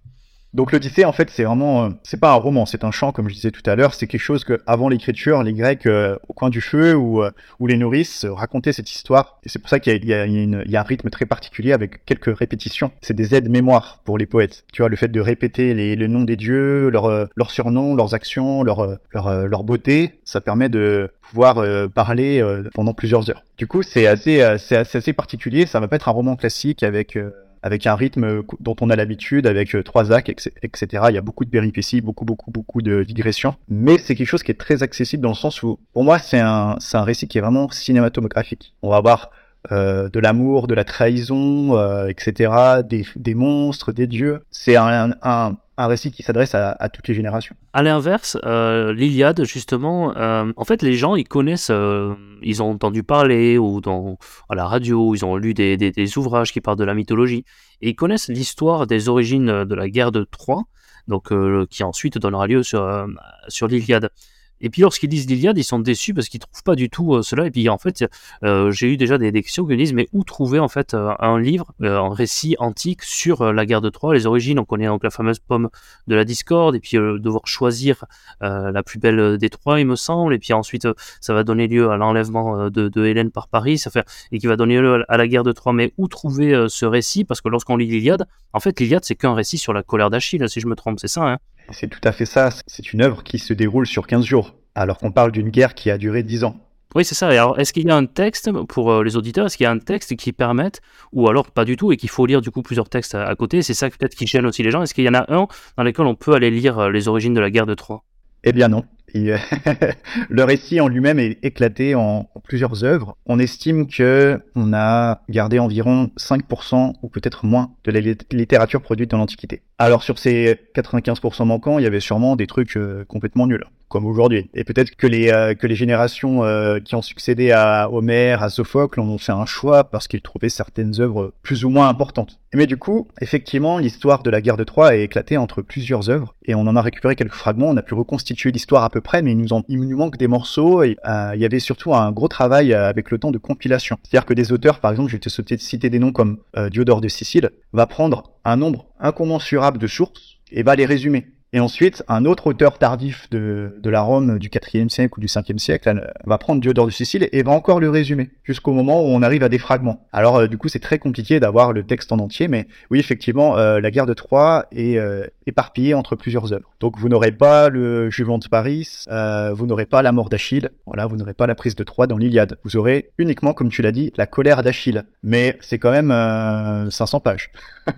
Donc l'Odyssée, en fait, c'est vraiment, euh, c'est pas un roman, c'est un chant, comme je disais tout à l'heure. C'est quelque chose que, avant l'écriture, les Grecs euh, au coin du feu ou, euh, les nourrices racontaient cette histoire. Et c'est pour ça qu'il y, a, un rythme très particulier avec quelques répétitions. C'est des aides mémoire pour les poètes. Tu vois, le fait de répéter les, le nom des dieux, leurs leur surnoms, leurs actions, leur, leur, leur beauté, ça permet de pouvoir parler pendant plusieurs heures. Du coup, c'est assez, assez, assez, particulier. Ça va pas être un roman classique avec avec un rythme dont on a l'habitude, avec euh, trois actes, etc. Il y a beaucoup de péripéties, beaucoup, beaucoup, beaucoup de digressions. Mais c'est quelque chose qui est très accessible dans le sens où, pour moi, c'est un, récit qui est vraiment cinématographique. On va avoir euh, de l'amour, de la trahison, euh, etc., des, des, monstres, des dieux. C'est un, un, récit qui s'adresse à, toutes les générations. À l'inverse, euh, l'Iliade, justement, en fait, les gens, ils connaissent, ils ont entendu parler, ou dans, à la radio, ils ont lu des, des, ouvrages qui parlent de la mythologie, et ils connaissent l'histoire des origines de la guerre de Troie, donc, qui ensuite donnera lieu sur, sur l'Iliade. Et puis lorsqu'ils disent l'Iliade, ils sont déçus parce qu'ils trouvent pas du tout euh, cela. Et puis en fait, euh, j'ai eu déjà des, questions qui me disent mais où trouver en fait euh, un livre, un récit antique sur la guerre de Troie, les origines? On connaît donc la fameuse pomme de la discorde et puis devoir choisir la plus belle des trois, il me semble. Et puis ensuite, ça va donner lieu à l'enlèvement de, Hélène par Paris, ça fait et qui va donner lieu à la guerre de Troie. Mais où trouver ce récit? Parce que lorsqu'on lit l'Iliade, en fait, l'Iliade c'est qu'un récit sur la colère d'Achille, si je me trompe, c'est ça. Hein? C'est tout à fait ça. C'est une œuvre qui se déroule sur 15 jours, alors qu'on parle d'une guerre qui a duré 10 ans. Oui, c'est ça. alors, est-ce qu'il y a un texte pour euh, les auditeurs Est-ce qu'il y a un texte qui permette, ou alors pas du tout, et qu'il faut lire du coup plusieurs textes à, côté C'est ça peut-être qui gêne aussi les gens. Est-ce qu'il y en a un dans lequel on peut aller lire euh, les origines de la guerre de Troie? Eh bien non. [laughs] le récit en lui-même est éclaté en, plusieurs œuvres. On estime que on a gardé environ 5% ou peut-être moins de la littérature produite dans l'Antiquité. Alors sur ces 95% manquants, il y avait sûrement des trucs euh, complètement nuls comme aujourd'hui. Et peut-être que les euh, que les générations euh, qui ont succédé à Homère, à Sophocle, en ont fait un choix parce qu'ils trouvaient certaines œuvres plus ou moins importantes. Mais du coup, effectivement, l'histoire de la guerre de Troie est éclatée entre plusieurs œuvres et on en a récupéré quelques fragments. On a pu reconstituer l'histoire à peu près, mais il nous, en, il manque des morceaux. Et euh, il y avait surtout un gros travail avec le temps de compilation. C'est-à-dire que des auteurs, par exemple, je vais te citer des noms comme Diodore de Sicile, va prendre un nombre incommensurable de sources et va les résumer. Et ensuite, un autre auteur tardif de, de la Rome du 4e siècle ou du 5e siècle va prendre Diodore de Sicile et va encore le résumer, jusqu'au moment où on arrive à des fragments. Alors euh, du coup, c'est très compliqué d'avoir le texte en entier, mais oui, effectivement, euh, la guerre de Troie est euh, éparpillée entre plusieurs œuvres. Donc vous n'aurez pas le Juvent de Paris, vous n'aurez pas la mort d'Achille, voilà, vous n'aurez pas la prise de Troie dans l'Iliade. Vous aurez uniquement, comme tu l'as dit, la colère d'Achille. Mais c'est quand même 500 pages. [laughs]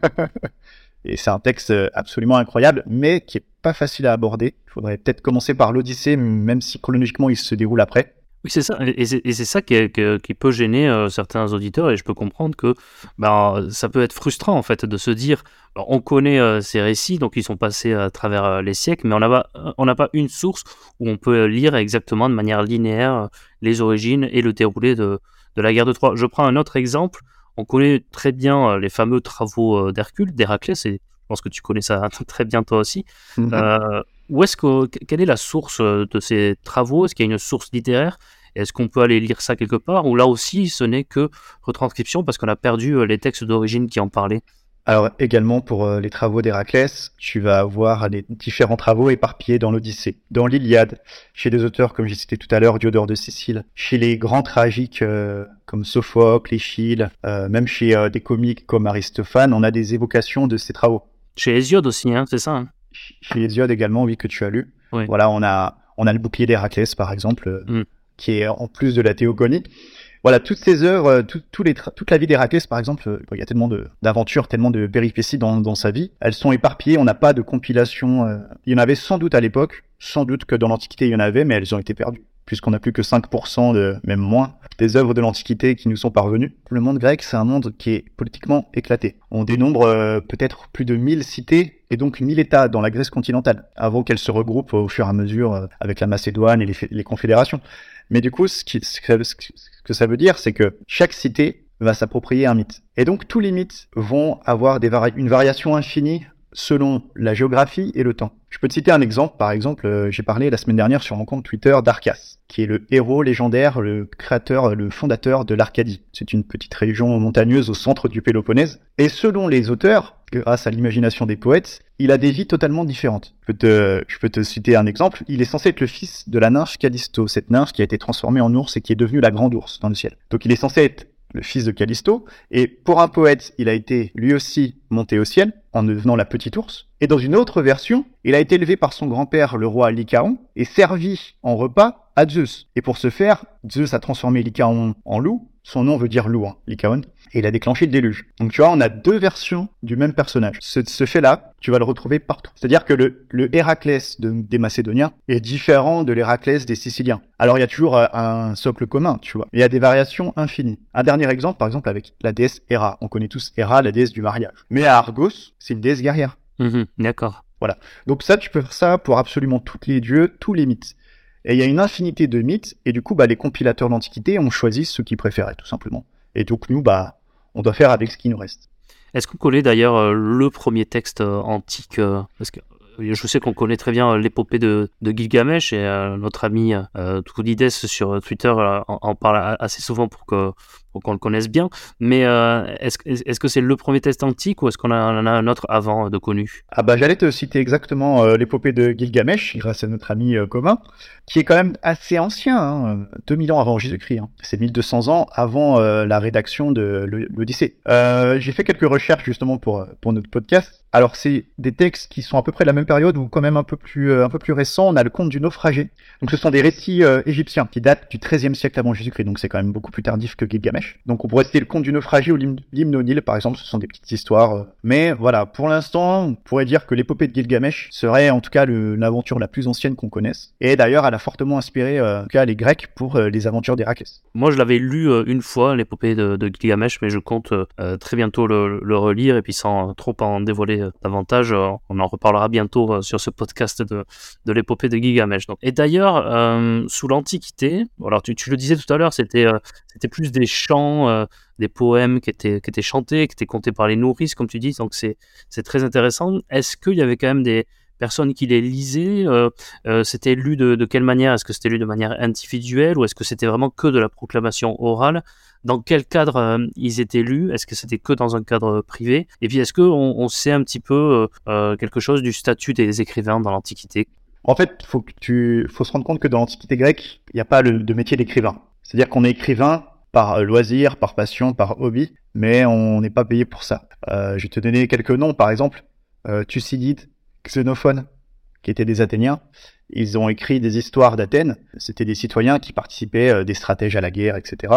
Et c'est un texte absolument incroyable, mais qui est pas facile à aborder. Il faudrait peut-être commencer par l'Odyssée, même si chronologiquement il se déroule après. Oui, c'est ça. Et c'est ça qui, peut gêner euh, certains auditeurs. Et je peux comprendre que ben, ça peut être frustrant, en fait, de se dire on connaît euh, ces récits, donc ils sont passés à travers euh, les siècles, mais on n'a pas, pas une source où on peut lire exactement de manière linéaire les origines et le déroulé de, de la guerre de Troie. Je prends un autre exemple. On connaît très bien les fameux travaux d'Hercule, d'Héraclès, et je pense que tu connais ça [laughs] très bien toi aussi. Mm-hmm. où est-ce que, quelle est la source de ces travaux? Est-ce qu'il y a une source littéraire? Est-ce qu'on peut aller lire ça quelque part? Ou là aussi, ce n'est que retranscription parce qu'on a perdu euh, les textes d'origine qui en parlaient? Alors également pour euh, les travaux d'Héraclès, tu vas avoir les différents travaux éparpillés dans l'Odyssée, dans l'Iliade, chez des auteurs comme j'ai cité tout à l'heure, Diodore de Sicile, chez les grands tragiques euh, comme Sophocle, Échille, même chez des comiques comme Aristophane, on a des évocations de ces travaux. Chez Hésiode aussi, hein, c'est ça hein Chez Hésiode également, oui, que tu as lu. Voilà, on a, on a le bouclier d'Héraclès par exemple. Mm qui est en plus de la théogonie. Voilà, toutes ces œuvres, euh, tout, les toute la vie d'Héraclès, par exemple, euh, il y a tellement d'aventures, tellement de péripéties dans, dans, sa vie, elles sont éparpillées, on n'a pas de compilation. Euh, il y en avait sans doute à l'époque, sans doute que dans l'Antiquité il y en avait, mais elles ont été perdues, puisqu'on n'a plus que 5%, de, même moins, des œuvres de l'Antiquité qui nous sont parvenues. Le monde grec, c'est un monde qui est politiquement éclaté. On dénombre peut-être plus de 1000 cités et donc 1000 États dans la Grèce continentale, avant qu'elle se regroupe au fur et à mesure avec la Macédoine et les confédérations. Mais du coup, ce, que ça veut dire, c'est que chaque cité va s'approprier un mythe. Et donc tous les mythes vont avoir une variation infinie selon la géographie et le temps. Je peux te citer un exemple. Par exemple, euh, j'ai parlé la semaine dernière sur mon compte Twitter d'Arcas, qui est le héros légendaire, le créateur, le fondateur de l'Arcadie. C'est une petite région montagneuse au centre du Péloponnèse. Et selon les auteurs, grâce à l'imagination des poètes, il a des vies totalement différentes. Je peux, te, je peux te citer un exemple. Il est censé être le fils de la nymphe Callisto, cette nymphe qui a été transformée en ours et qui est devenue la grande ours dans le ciel. Donc il est censé être le fils de Callisto, et pour un poète, il a été lui aussi monté au ciel, en devenant la petite ours, et dans une autre version, il a été élevé par son grand-père, le roi Lycaon, et servi en repas à Zeus. Et pour ce faire, Zeus a transformé Lycaon en loup, son nom veut dire loup, hein, Lycaon, et il a déclenché le déluge. Donc tu vois, on a deux versions du même personnage. Ce, fait-là, tu vas le retrouver partout. C'est-à-dire que le, le Héraclès des Macédoniens est différent de l'Héraclès des Siciliens. Alors il y a toujours euh, un socle commun, tu vois. Mais il y a des variations infinies. Un dernier exemple, par exemple, avec la déesse Héra. On connaît tous Héra, la déesse du mariage. Mais à Argos, c'est une déesse guerrière. Mhm, d'accord. Voilà. Donc ça, tu peux faire ça pour absolument tous les dieux, tous les mythes. Et il y a une infinité de mythes, et du coup, bah, les compilateurs d'Antiquité ont choisi ceux qu'ils préféraient, tout simplement. Et donc nous, bah, on doit faire avec ce qui nous reste. Est-ce qu'on connaît d'ailleurs euh, le premier texte euh, antique euh, Parce que je sais qu'on connaît très bien l'épopée de, Gilgamesh et notre ami euh, sur Twitter en, parle assez souvent pour que qu'on le connaisse bien. Mais euh, est-ce est que c'est le premier test antique ou est-ce qu'on en a un autre avant de connu? Ah bah j'allais te citer exactement euh, l'épopée de Gilgamesh, grâce à notre ami euh, commun, qui est quand même assez ancien, 2000 hein, ans avant Jésus-Christ. Hein. C'est 1200 ans avant la rédaction de l'Odyssée. J'ai fait quelques recherches justement pour, pour notre podcast. Alors c'est des textes qui sont à peu près de la même période ou quand même un peu plus, un peu plus récents. On a le conte du naufragé. Donc ce sont des récits égyptiens qui datent du XIIIe siècle avant Jésus-Christ. Donc c'est quand même beaucoup plus tardif que Gilgamesh. Donc on pourrait citer le conte du naufragé ou l'hymne au Nil, par exemple, ce sont des petites histoires. Euh. Mais voilà, pour l'instant, on pourrait dire que l'épopée de Gilgamesh serait en tout cas l'aventure la plus ancienne qu'on connaisse. Et d'ailleurs, elle a fortement inspiré euh, les Grecs pour euh, les aventures d'Héraclès. Moi, je l'avais lu une fois, l'épopée de, Gilgamesh, mais je compte très bientôt le, relire et puis sans trop en dévoiler davantage, on en reparlera bientôt sur ce podcast de, l'épopée de Gilgamesh. Et d'ailleurs, sous l'Antiquité, alors tu, le disais tout à l'heure, c'était c'était plus des chants, euh, des poèmes qui étaient, chantés, qui étaient comptés par les nourrices, comme tu dis. Donc c'est très intéressant. Est-ce qu'il y avait quand même des personnes qui les lisaient euh, euh, C'était lu de, quelle manière? Est-ce que c'était lu de manière individuelle ou est-ce que c'était vraiment que de la proclamation orale? Dans quel cadre ils étaient lus? Est-ce que c'était que dans un cadre privé? Et puis, est-ce qu'on on sait un petit peu quelque chose du statut des écrivains dans l'Antiquité? En fait, faut, faut se rendre compte que dans l'Antiquité grecque, il n'y a pas de métier d'écrivain. C'est-à-dire qu'on est écrivain par loisir, par passion, par hobby, mais on n'est pas payé pour ça. Euh, je vais te donner quelques noms, par exemple, euh, Thucydide, Xénophone, qui étaient des Athéniens. Ils ont écrit des histoires d'Athènes. C'était des citoyens qui participaient, euh, des stratèges à la guerre, etc.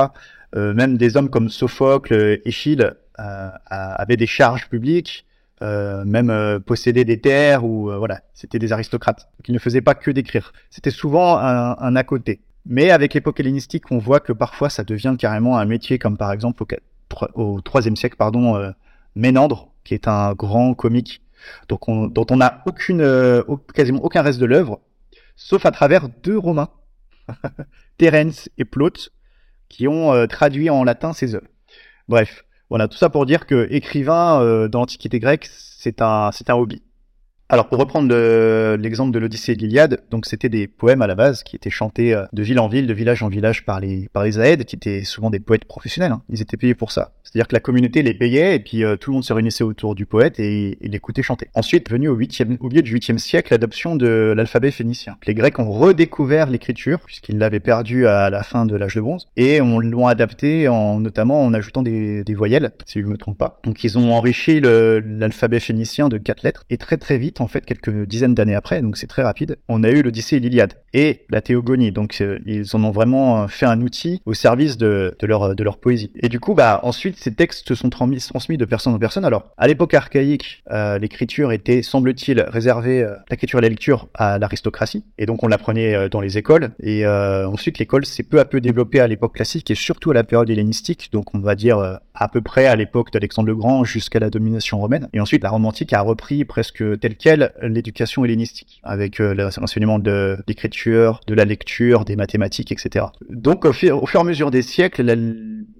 Euh, même des hommes comme Sophocle, Échille avaient des charges publiques. même posséder des terres ou voilà, c'était des aristocrates. Ils ne faisaient pas que d'écrire. C'était souvent un, un, à côté. Mais avec l'époque hellénistique, on voit que parfois ça devient carrément un métier, comme par exemple au, IIIe siècle, pardon, Ménandre, qui est un grand comique dont on n'a aucune, euh, quasiment aucun reste de l'œuvre, sauf à travers deux Romains, [laughs] Terence et Plaute, qui ont euh, traduit en latin ses œuvres. Bref, voilà, tout ça pour dire que écrivain euh, dans l'Antiquité grecque, c'est un, c'est un hobby. Alors pour reprendre l'exemple de l'Odyssée et l'Iliade, donc c'était des poèmes à la base qui étaient chantés de ville en ville, de village en village par les par les Aèdes, qui étaient souvent des poètes professionnels. Hein. Ils étaient payés pour ça. C'est-à-dire que la communauté les payait et puis euh, tout le monde se réunissait autour du poète et, l'écoutait chanter. Ensuite, venu au, 8e, au milieu du 8e siècle, l'adoption de l'alphabet phénicien. Les Grecs ont redécouvert l'écriture, puisqu'ils l'avaient perdu à la fin de l'âge de bronze, et on l'ont adapté en, notamment en ajoutant des, voyelles, si je ne me trompe pas. Donc ils ont enrichi l'alphabet phénicien de quatre lettres, et très très vite, en fait, quelques dizaines d'années après, donc c'est très rapide, on a eu l'Odyssée et l'Iliade, et la Théogonie. Donc euh, ils en ont vraiment fait un outil au service de, leur, de leur poésie. Et du coup, bah ensuite, ces textes sont transmis, de personne en personne. Alors, à l'époque archaïque, euh, l'écriture était, semble-t-il, réservée, euh, l'écriture et la lecture à l'aristocratie, et donc on l'apprenait euh, dans les écoles. Et ensuite, l'école s'est peu à peu développée à l'époque classique et surtout à la période hellénistique, donc on va dire à peu près à l'époque d'Alexandre le Grand jusqu'à la domination romaine. Et ensuite, la romantique a repris presque tel l'éducation hellénistique, avec l'enseignement de l'écriture, de la lecture, des mathématiques, etc. Donc, au, fur, et à mesure des siècles,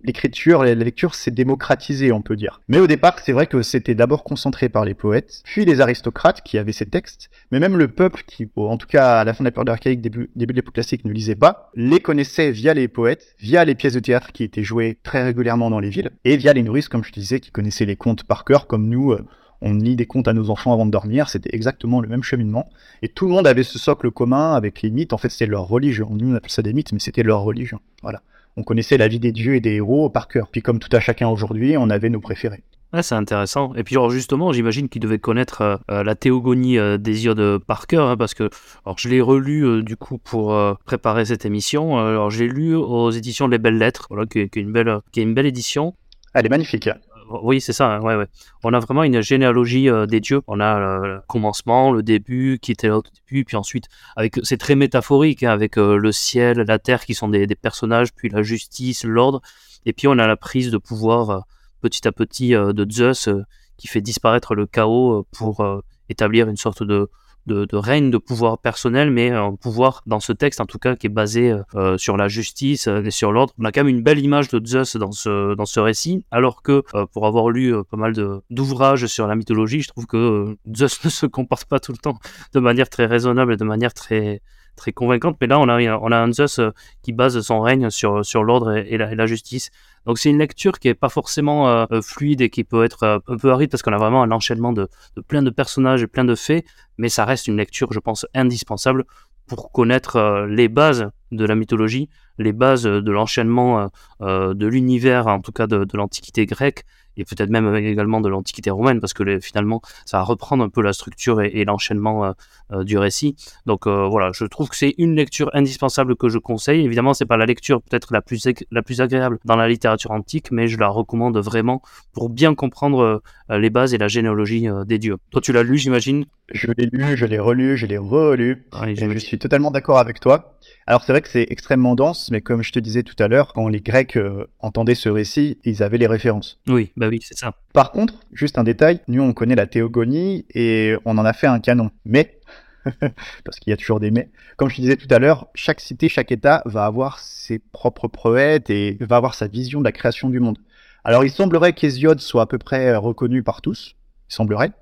l'écriture, la, la lecture s'est démocratisée on peut dire. Mais au départ, c'est vrai que c'était d'abord concentré par les poètes, puis les aristocrates qui avaient ces textes, mais même le peuple qui, en tout cas à la fin de la période archaïque, début, début de l'époque classique, ne lisait pas, les connaissait via les poètes, via les pièces de théâtre qui étaient jouées très régulièrement dans les villes, et via les nourrices, comme je disais, qui connaissaient les contes par cœur, comme nous. Euh, on lit des contes à nos enfants avant de dormir, c'était exactement le même cheminement. Et tout le monde avait ce socle commun avec les mythes. En fait, c'était leur religion. Nous, on appelle ça des mythes, mais c'était leur religion. Voilà on connaissait la vie des dieux et des héros par cœur. Puis comme tout à chacun aujourd'hui, on avait nos préférés. Ouais, c'est intéressant. Et puis justement, j'imagine qu'il devait connaître euh, euh, la théogonie euh, d'Hésiode par cœur, hein, parce que alors, je l'ai relu du coup pour préparer cette émission. Alors j'ai lu aux éditions Les Belles Lettres, voilà, qui, est une belle, qui est une belle édition. Elle est magnifique. Oui, c'est ça. Hein. On a vraiment une généalogie euh, des dieux. On a euh, le commencement, le début, qui était là au début, puis ensuite, avec c'est très métaphorique, hein, avec euh, le ciel, la terre qui sont des, personnages, puis la justice, l'ordre, et puis on a la prise de pouvoir petit à petit de Zeus qui fait disparaître le chaos pour établir une sorte de de, règne de pouvoir personnel, mais un pouvoir dans ce texte en tout cas qui est basé euh, sur la justice et sur l'ordre. On a quand même une belle image de Zeus dans ce, dans ce récit, alors que euh, pour avoir lu euh, pas mal d'ouvrages sur la mythologie, je trouve que Zeus [laughs] ne se comporte pas tout le temps de manière très raisonnable et de manière très très convaincante. Mais là, on a, on a un Zeus qui base son règne sur, sur l'ordre et, la, justice. Donc c'est une lecture qui est pas forcément euh, euh, fluide et qui peut être euh, un peu aride parce qu'on a vraiment un enchaînement de, plein de personnages et plein de faits, mais ça reste une lecture, je pense, indispensable pour connaître les bases de la mythologie, les bases de l'enchaînement de l'univers, en tout cas de, de l'Antiquité grecque, et peut-être même également de l'Antiquité romaine, parce que finalement, ça va reprendre un peu la structure et, l'enchaînement euh, euh, du récit. Donc euh, voilà, je trouve que c'est une lecture indispensable que je conseille. Évidemment, c'est pas la lecture peut-être la plus, la plus agréable dans la littérature antique, mais je la recommande vraiment pour bien comprendre les bases et la généalogie des dieux. Toi, tu l'as lu, j'imagine? Je l'ai lu, je l'ai relu, je l'ai relu, et je suis totalement d'accord avec toi. Alors c'est vrai que c'est extrêmement dense, mais comme je te disais tout à l'heure, quand les Grecs euh, entendaient ce récit, ils avaient les références. Oui, bah oui, c'est ça. Par contre, juste un détail, nous on connaît la théogonie et on en a fait un canon. Mais, [laughs] parce qu'il y a toujours des mais, comme je te disais tout à l'heure, chaque cité, chaque État va avoir ses propres poètes et va avoir sa vision de la création du monde. Alors il semblerait qu'Hésiode soit à peu près euh, reconnu par tous, il semblerait.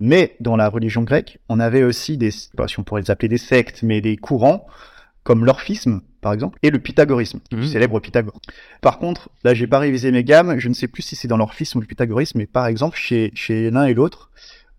Mais dans la religion grecque, on avait aussi des, pas si on pourrait les appeler des sectes, mais des courants comme l'orphisme, par exemple, et le pythagorisme, le mmh. célèbre Pythagore. Par contre, là, j'ai pas révisé mes gammes, je ne sais plus si c'est dans l'orphisme ou le pythagorisme, mais par exemple, chez, chez l'un et l'autre,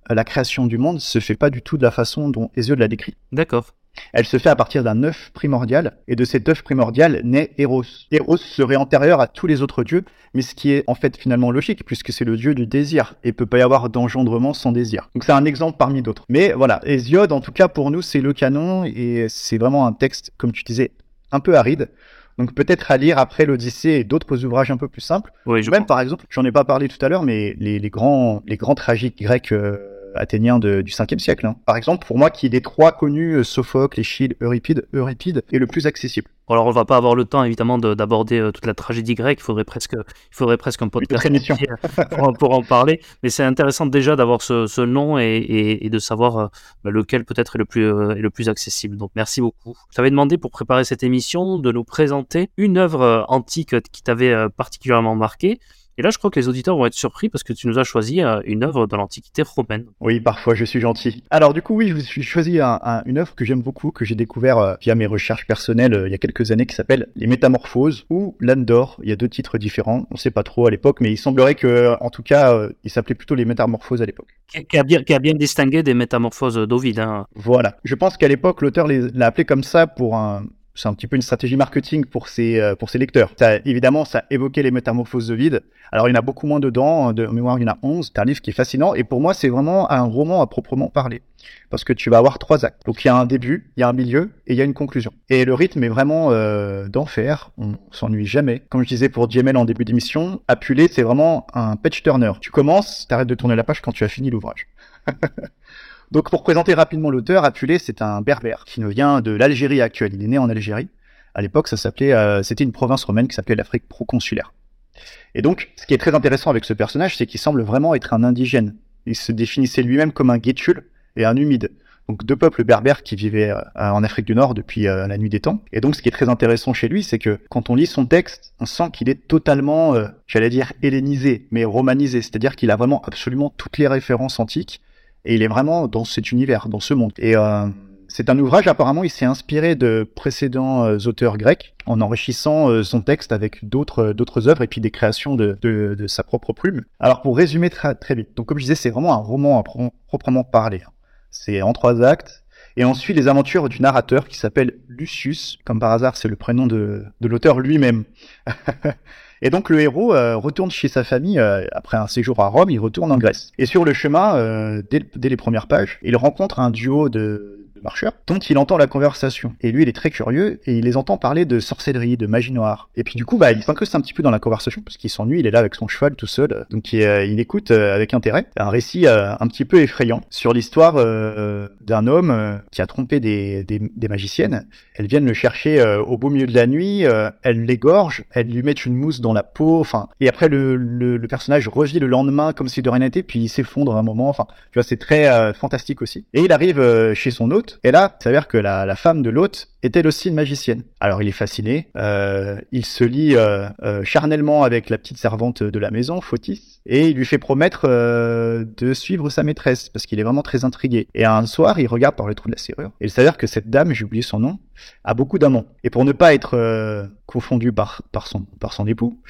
la création du monde se fait pas du tout de la façon dont Hésiode l'a décrit. D'accord. Elle se fait à partir d'un œuf primordial, et de cet œuf primordial naît Eros. Eros serait antérieur à tous les autres dieux, mais ce qui est en fait finalement logique, puisque c'est le dieu du désir, et peut pas y avoir d'engendrement sans désir. Donc c'est un exemple parmi d'autres. Mais voilà, Hésiode, en tout cas pour nous, c'est le canon, et c'est vraiment un texte, comme tu disais, un peu aride. Donc peut-être à lire après l'Odyssée et d'autres ouvrages un peu plus simples. Oui, je Même crois. par exemple, j'en ai pas parlé tout à l'heure, mais les, les grands, les grands tragiques grecs euh, athéniens de- du 5e siècle. hein. Par exemple, pour moi, qui est des trois connus, euh, Sophocle, Échille, Euripide, Euripide est le plus accessible. Alors, on va pas avoir le temps, évidemment, de- d'aborder euh, toute la tragédie grecque. Il faudrait presque, il faudrait presque un podcast euh, pour, pour en parler. Mais c'est intéressant déjà d'avoir ce, ce nom et, et- et de savoir euh, bah, lequel peut-être est le plus euh, est le plus accessible. Donc, merci beaucoup. Je t'avais demandé pour préparer cette émission de nous présenter une œuvre euh, antique qui t'avait euh, particulièrement marqué. Et là, je crois que les auditeurs vont être surpris parce que tu nous as choisi euh, une œuvre de l'Antiquité romaine. Oui, parfois je suis gentil. Alors du coup, oui, suis choisi un- un- une œuvre que j'aime beaucoup, que j'ai découvert euh, via mes recherches personnelles euh, il y a quelques années, qui s'appelle Les Métamorphoses ou L'âne d'or. Il y a deux titres différents, on sait pas trop à l'époque, mais il semblerait que, en tout cas, il s'appelait plutôt Les Métamorphoses à l'époque. Qui a bien, qui a bien distingué des métamorphoses d'Ovide. hein. Voilà. Je pense qu'à l'époque, l'auteur l'a appelé comme ça pour un. C'est un petit peu une stratégie marketing pour ses, euh, pour ses lecteurs. Évidemment, ça évoquait les métamorphoses de vide. Alors, il y en a beaucoup moins dedans. De mémoire, il y en a 11. C'est un livre qui est fascinant. Et pour moi, c'est vraiment un roman à proprement parler. Parce que tu vas avoir trois actes. Donc, il y a un début, il y a un milieu et il y a une conclusion. Et le rythme est vraiment euh, d'enfer. On s'ennuie jamais. Comme je disais pour Jemel en début d'émission, Apulé, c'est vraiment un page turner. Tu commences, t'arrêtes de tourner la page quand tu as fini l'ouvrage. [laughs] Donc pour présenter rapidement l'auteur, Apulé, c'est un berbère qui vient de l'Algérie actuelle. Il est né en Algérie. À l'époque, ça s'appelait, euh, c'était une province romaine qui s'appelait l'Afrique proconsulaire. Et donc, ce qui est très intéressant avec ce personnage, c'est qu'il semble vraiment être un indigène. Il se définissait lui-même comme un guétule et un humide. Donc deux peuples berbères qui vivaient euh, en Afrique du Nord depuis euh, la nuit des temps. Et donc ce qui est très intéressant chez lui, c'est que quand on lit son texte, on sent qu'il est totalement, euh, j'allais dire hellénisé, mais romanisé. C'est-à-dire qu'il a vraiment absolument toutes les références antiques et il est vraiment dans cet univers, dans ce monde. Et euh, c'est un ouvrage, apparemment, il s'est inspiré de précédents euh, auteurs grecs en enrichissant euh, son texte avec d'autres d'autres œuvres et puis des créations de, de, de sa propre plume. Alors pour résumer très, très vite, donc comme je disais, c'est vraiment un roman à pro- proprement parler. C'est en trois actes. Et on suit les aventures du narrateur qui s'appelle Lucius. Comme par hasard, c'est le prénom de, de l'auteur lui-même. [laughs] Et donc le héros euh, retourne chez sa famille euh, après un séjour à Rome, il retourne en Grèce. Et sur le chemin, euh, dès, dès les premières pages, il rencontre un duo de, de marcheurs dont il entend la conversation. Et lui, il est très curieux et il les entend parler de sorcellerie, de magie noire. Et puis du coup, bah, il s'incruste un petit peu dans la conversation parce qu'il s'ennuie, il est là avec son cheval tout seul. Donc il, euh, écoute euh, avec intérêt un récit euh, un petit peu effrayant sur l'histoire d'un homme qui a trompé des, magiciennes. Elles viennent le chercher au beau milieu de la nuit, elles l'égorgent, elles lui mettent une mousse dans la peau, enfin, et après le, le, personnage revit le lendemain comme si de rien n'était, puis il s'effondre un moment, enfin, tu vois, c'est très fantastique aussi. Et il arrive chez son hôte, et là, il s'avère que la, femme de l'hôte est elle aussi une magicienne. Alors il est fasciné, euh, il se lie euh, euh, charnellement avec la petite servante de la maison, Photis, et il lui fait promettre de suivre sa maîtresse, parce qu'il est vraiment très intrigué. Et un soir, il regarde par le trou de la serrure, et il s'avère que cette dame, j'ai oublié son nom, a beaucoup d'amants. Et pour ne pas être confondu par, par, son, époux,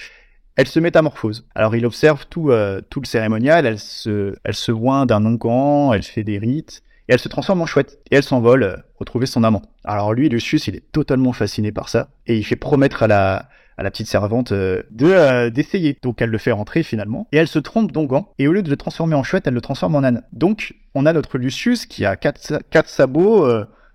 elle se métamorphose. Alors il observe tout, tout le cérémonial, elle se, elle se d'un onguent, elle fait des rites, et elle se transforme en chouette. Et elle s'envole euh, retrouver son amant. Alors lui, Lucius, il est totalement fasciné par ça, et il fait promettre à la, petite servante euh, de euh, d'essayer. Donc elle le fait rentrer finalement, et elle se trompe d'onguent, et au lieu de le transformer en chouette, elle le transforme en âne. Donc on a notre Lucius qui a quatre, quatre sabots,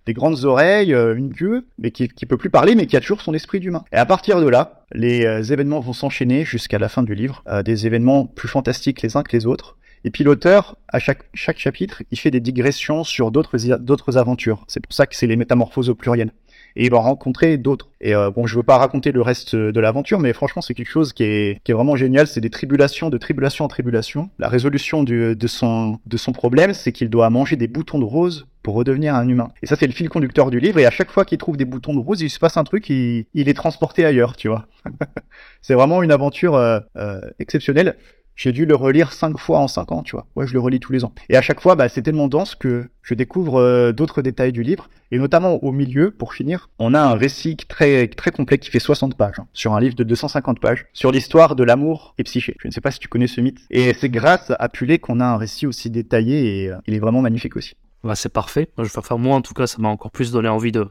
des grandes oreilles, une queue, mais qui, qui peut plus parler, mais qui a toujours son esprit d'humain. Et à partir de là, les événements vont s'enchaîner jusqu'à la fin du livre, des événements plus fantastiques les uns que les autres. Et puis l'auteur, à chaque, chaque chapitre, il fait des digressions sur d'autres aventures. C'est pour ça que c'est les métamorphoses au pluriel. Et il va rencontrer d'autres. Et euh, bon, je veux pas raconter le reste de l'aventure, mais franchement, c'est quelque chose qui est, qui est vraiment génial. C'est des tribulations, de tribulation en tribulation. La résolution de, son, de son problème, c'est qu'il doit manger des boutons de rose pour redevenir un humain. Et ça, c'est le fil conducteur du livre. Et à chaque fois qu'il trouve des boutons de rose, il se passe un truc, il, il est transporté ailleurs, tu vois. [laughs] c'est vraiment une aventure euh, euh, exceptionnelle. J'ai dû le relire cinq fois en cinq ans, tu vois. Ouais, je le relis tous les ans. Et à chaque fois, bah, c'est tellement dense que je découvre euh, d'autres détails du livre. Et notamment au milieu, pour finir, on a un récit très, très complet qui fait 60 pages, hein, sur un livre de 250 pages, sur l'histoire de l'amour et psyché. Je ne sais pas si tu connais ce mythe. Et c'est grâce à Pulé qu'on a un récit aussi détaillé et euh, il est vraiment magnifique aussi. Bah, c'est parfait. Je vais faire moi, en tout cas, ça m'a encore plus donné envie de,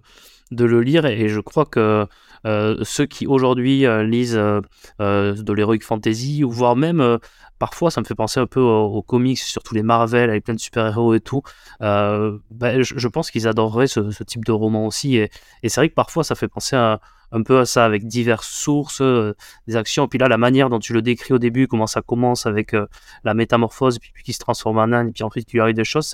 de le lire et je crois que ceux qui aujourd'hui lisent de l'heroic fantasy ou voire même parfois ça me fait penser un peu aux, comics, surtout les Marvel avec plein de super-héros et tout. Euh, bah, je, pense qu'ils adoreraient ce, type de roman aussi. Et, c'est vrai que parfois ça fait penser un peu à ça avec diverses sources, euh, des actions. Puis là, la manière dont tu le décris au début, comment ça commence avec euh, la métamorphose, puis, qui se transforme en âne, puis ensuite il lui arrive des choses,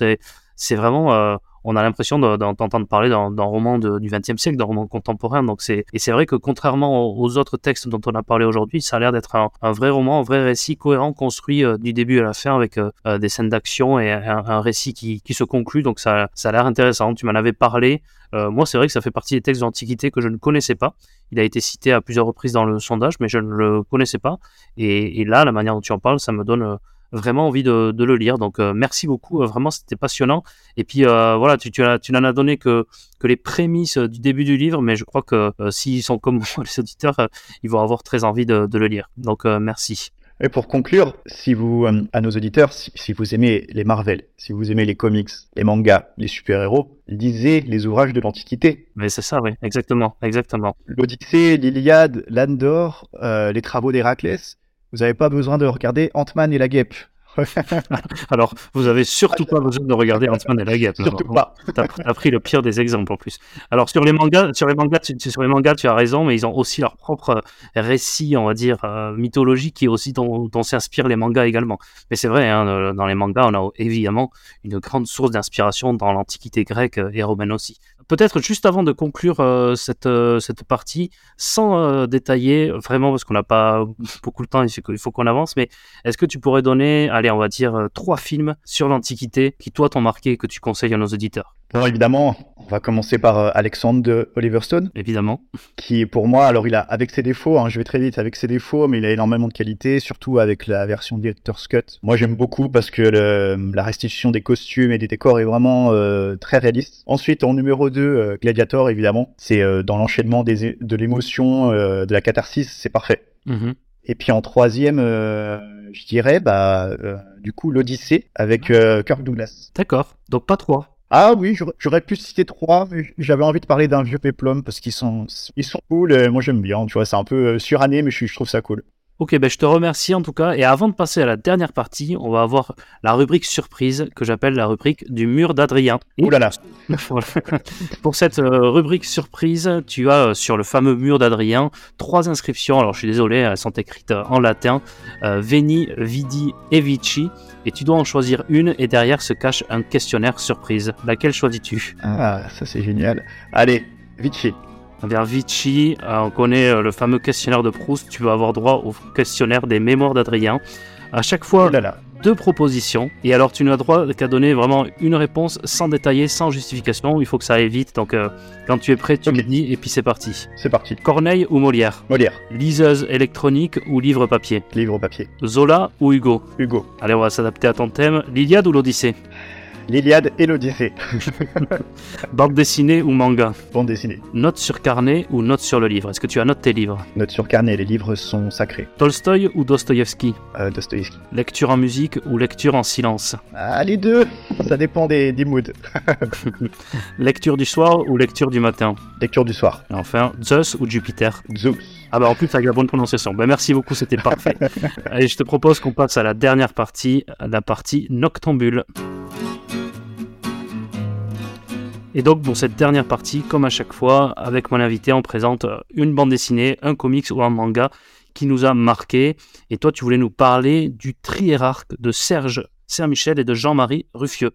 c'est vraiment on a l'impression d'entendre parler d'un roman du XXe siècle, d'un roman contemporain. Donc et c'est vrai que contrairement aux autres textes dont on a parlé aujourd'hui, ça a l'air d'être un, vrai roman, un vrai récit cohérent, construit euh, du début à la fin avec euh, euh, des scènes d'action et un, récit qui, se conclut. Donc ça, ça a l'air intéressant. Tu m'en avais parlé. moi, c'est vrai que ça fait partie des textes d'Antiquité que je ne connaissais pas. Il a été cité à plusieurs reprises dans le sondage, mais je ne le connaissais pas. Et, et là, la manière dont tu en parles, ça me donne vraiment envie de, le lire. Donc euh, merci beaucoup, euh, vraiment c'était passionnant. Et puis euh, voilà, tu, tu, tu n'en as donné que, que les prémices du début du livre, mais je crois que s'ils sont comme [laughs] moi, les auditeurs, ils vont avoir très envie de, le lire. Donc merci. Et pour conclure, si vous, à nos auditeurs, si, vous aimez les Marvel, si vous aimez les comics, les mangas, les super-héros, lisez les ouvrages de l'Antiquité. Mais c'est ça, oui, exactement, exactement. L'Odyssée, l'Iliade, l'Andor, les travaux d'Héraclès, vous n'avez pas besoin de regarder Ant-Man et la guêpe. [laughs] Alors, vous avez surtout pas besoin de regarder Ant-Man et la guêpe. [laughs] Surtout pas. T'as as pris le pire des exemples en plus. Alors sur les mangas, sur les mangas, tu, sur les mangas, tu as raison, mais ils ont aussi leur propre récit, on va dire euh, mythologique, qui aussi dont, s'inspirent les mangas également. Mais c'est vrai, hein, dans les mangas, on a évidemment une grande source d'inspiration dans l'Antiquité grecque et romaine aussi peut-être juste avant de conclure euh, cette, euh, cette partie, sans euh, détailler vraiment, parce qu'on n'a pas beaucoup de temps, il faut qu'on avance, mais est-ce que tu pourrais donner, allez, on va dire, trois films sur l'Antiquité qui, toi, t'ont marqué et que tu conseilles à nos auditeurs? Alors évidemment, on va commencer par euh, Alexandre de Oliver Stone. Évidemment. Qui pour moi, alors il a, avec ses défauts, hein, je vais très vite avec ses défauts, mais il a énormément de qualité, surtout avec la version Director's Cut. Moi j'aime beaucoup parce que la restitution des costumes et des décors est vraiment euh, très réaliste. Ensuite, en numéro 2, euh, Gladiator évidemment. C'est dans l'enchaînement de l'émotion, de la catharsis, c'est parfait. Mm-hmm. Et puis en troisième, je dirais, bah, du coup, l'Odyssée avec Kirk Douglas. D'accord, donc pas trois. Ah oui, j'aurais pu citer trois, mais j'avais envie de parler d'un vieux péplum parce qu'ils sont, ils sont cool et moi j'aime bien, tu vois, c'est un peu euh, suranné, mais je, je trouve ça cool. Ok, ben je te remercie en tout cas. Et avant de passer à la dernière partie, on va avoir la rubrique surprise que j'appelle la rubrique du mur d'Adrien. Ouh là là [laughs] [laughs] Pour cette euh, rubrique surprise, tu as euh, sur le fameux mur d'Adrien trois inscriptions. Alors je suis désolé, elles sont écrites euh, en latin Veni, Vidi et Vici. Et tu dois en choisir une et derrière se cache un questionnaire surprise. Laquelle choisis-tu? Ah, ça c'est génial. Allez, Vici vers Vichy, euh, on connaît euh, le fameux questionnaire de Proust, tu vas avoir droit au questionnaire des mémoires d'Adrien. À chaque fois, oh deux propositions, et alors tu n'as droit qu'à donner vraiment une réponse sans détailler, sans justification, il faut que ça aille vite, donc euh, quand tu es prêt, tu me dis, et puis c'est parti. C'est parti. Corneille ou Molière? Molière. Liseuse électronique ou livre papier? Livre papier. Zola ou Hugo? Hugo. Allez, on va s'adapter à ton thème. L'Iliade ou l'Odyssée? L'Iliade et l'Odyssée. [laughs] Bande dessinée ou manga Bande dessinée. Note sur carnet ou note sur le livre? Est-ce que tu annotes tes livres? Note sur carnet, les livres sont sacrés. Tolstoï ou Dostoïevski? Euh, Dostoïevski. Lecture en musique ou lecture en silence? Ah, les deux Ça dépend des, des moods. [laughs] lecture du soir ou lecture du matin? Lecture du soir. Et enfin, Zeus ou Jupiter? Zeus. Ah bah en plus avec la bonne prononciation. Bah merci beaucoup, c'était parfait. [laughs] Allez, je te propose qu'on passe à la dernière partie, la partie noctambule. Et donc pour cette dernière partie, comme à chaque fois, avec mon invité, on présente une bande dessinée, un comics ou un manga qui nous a marqué. Et toi, tu voulais nous parler du triérarque de Serge Saint-Michel et de Jean-Marie Ruffieux.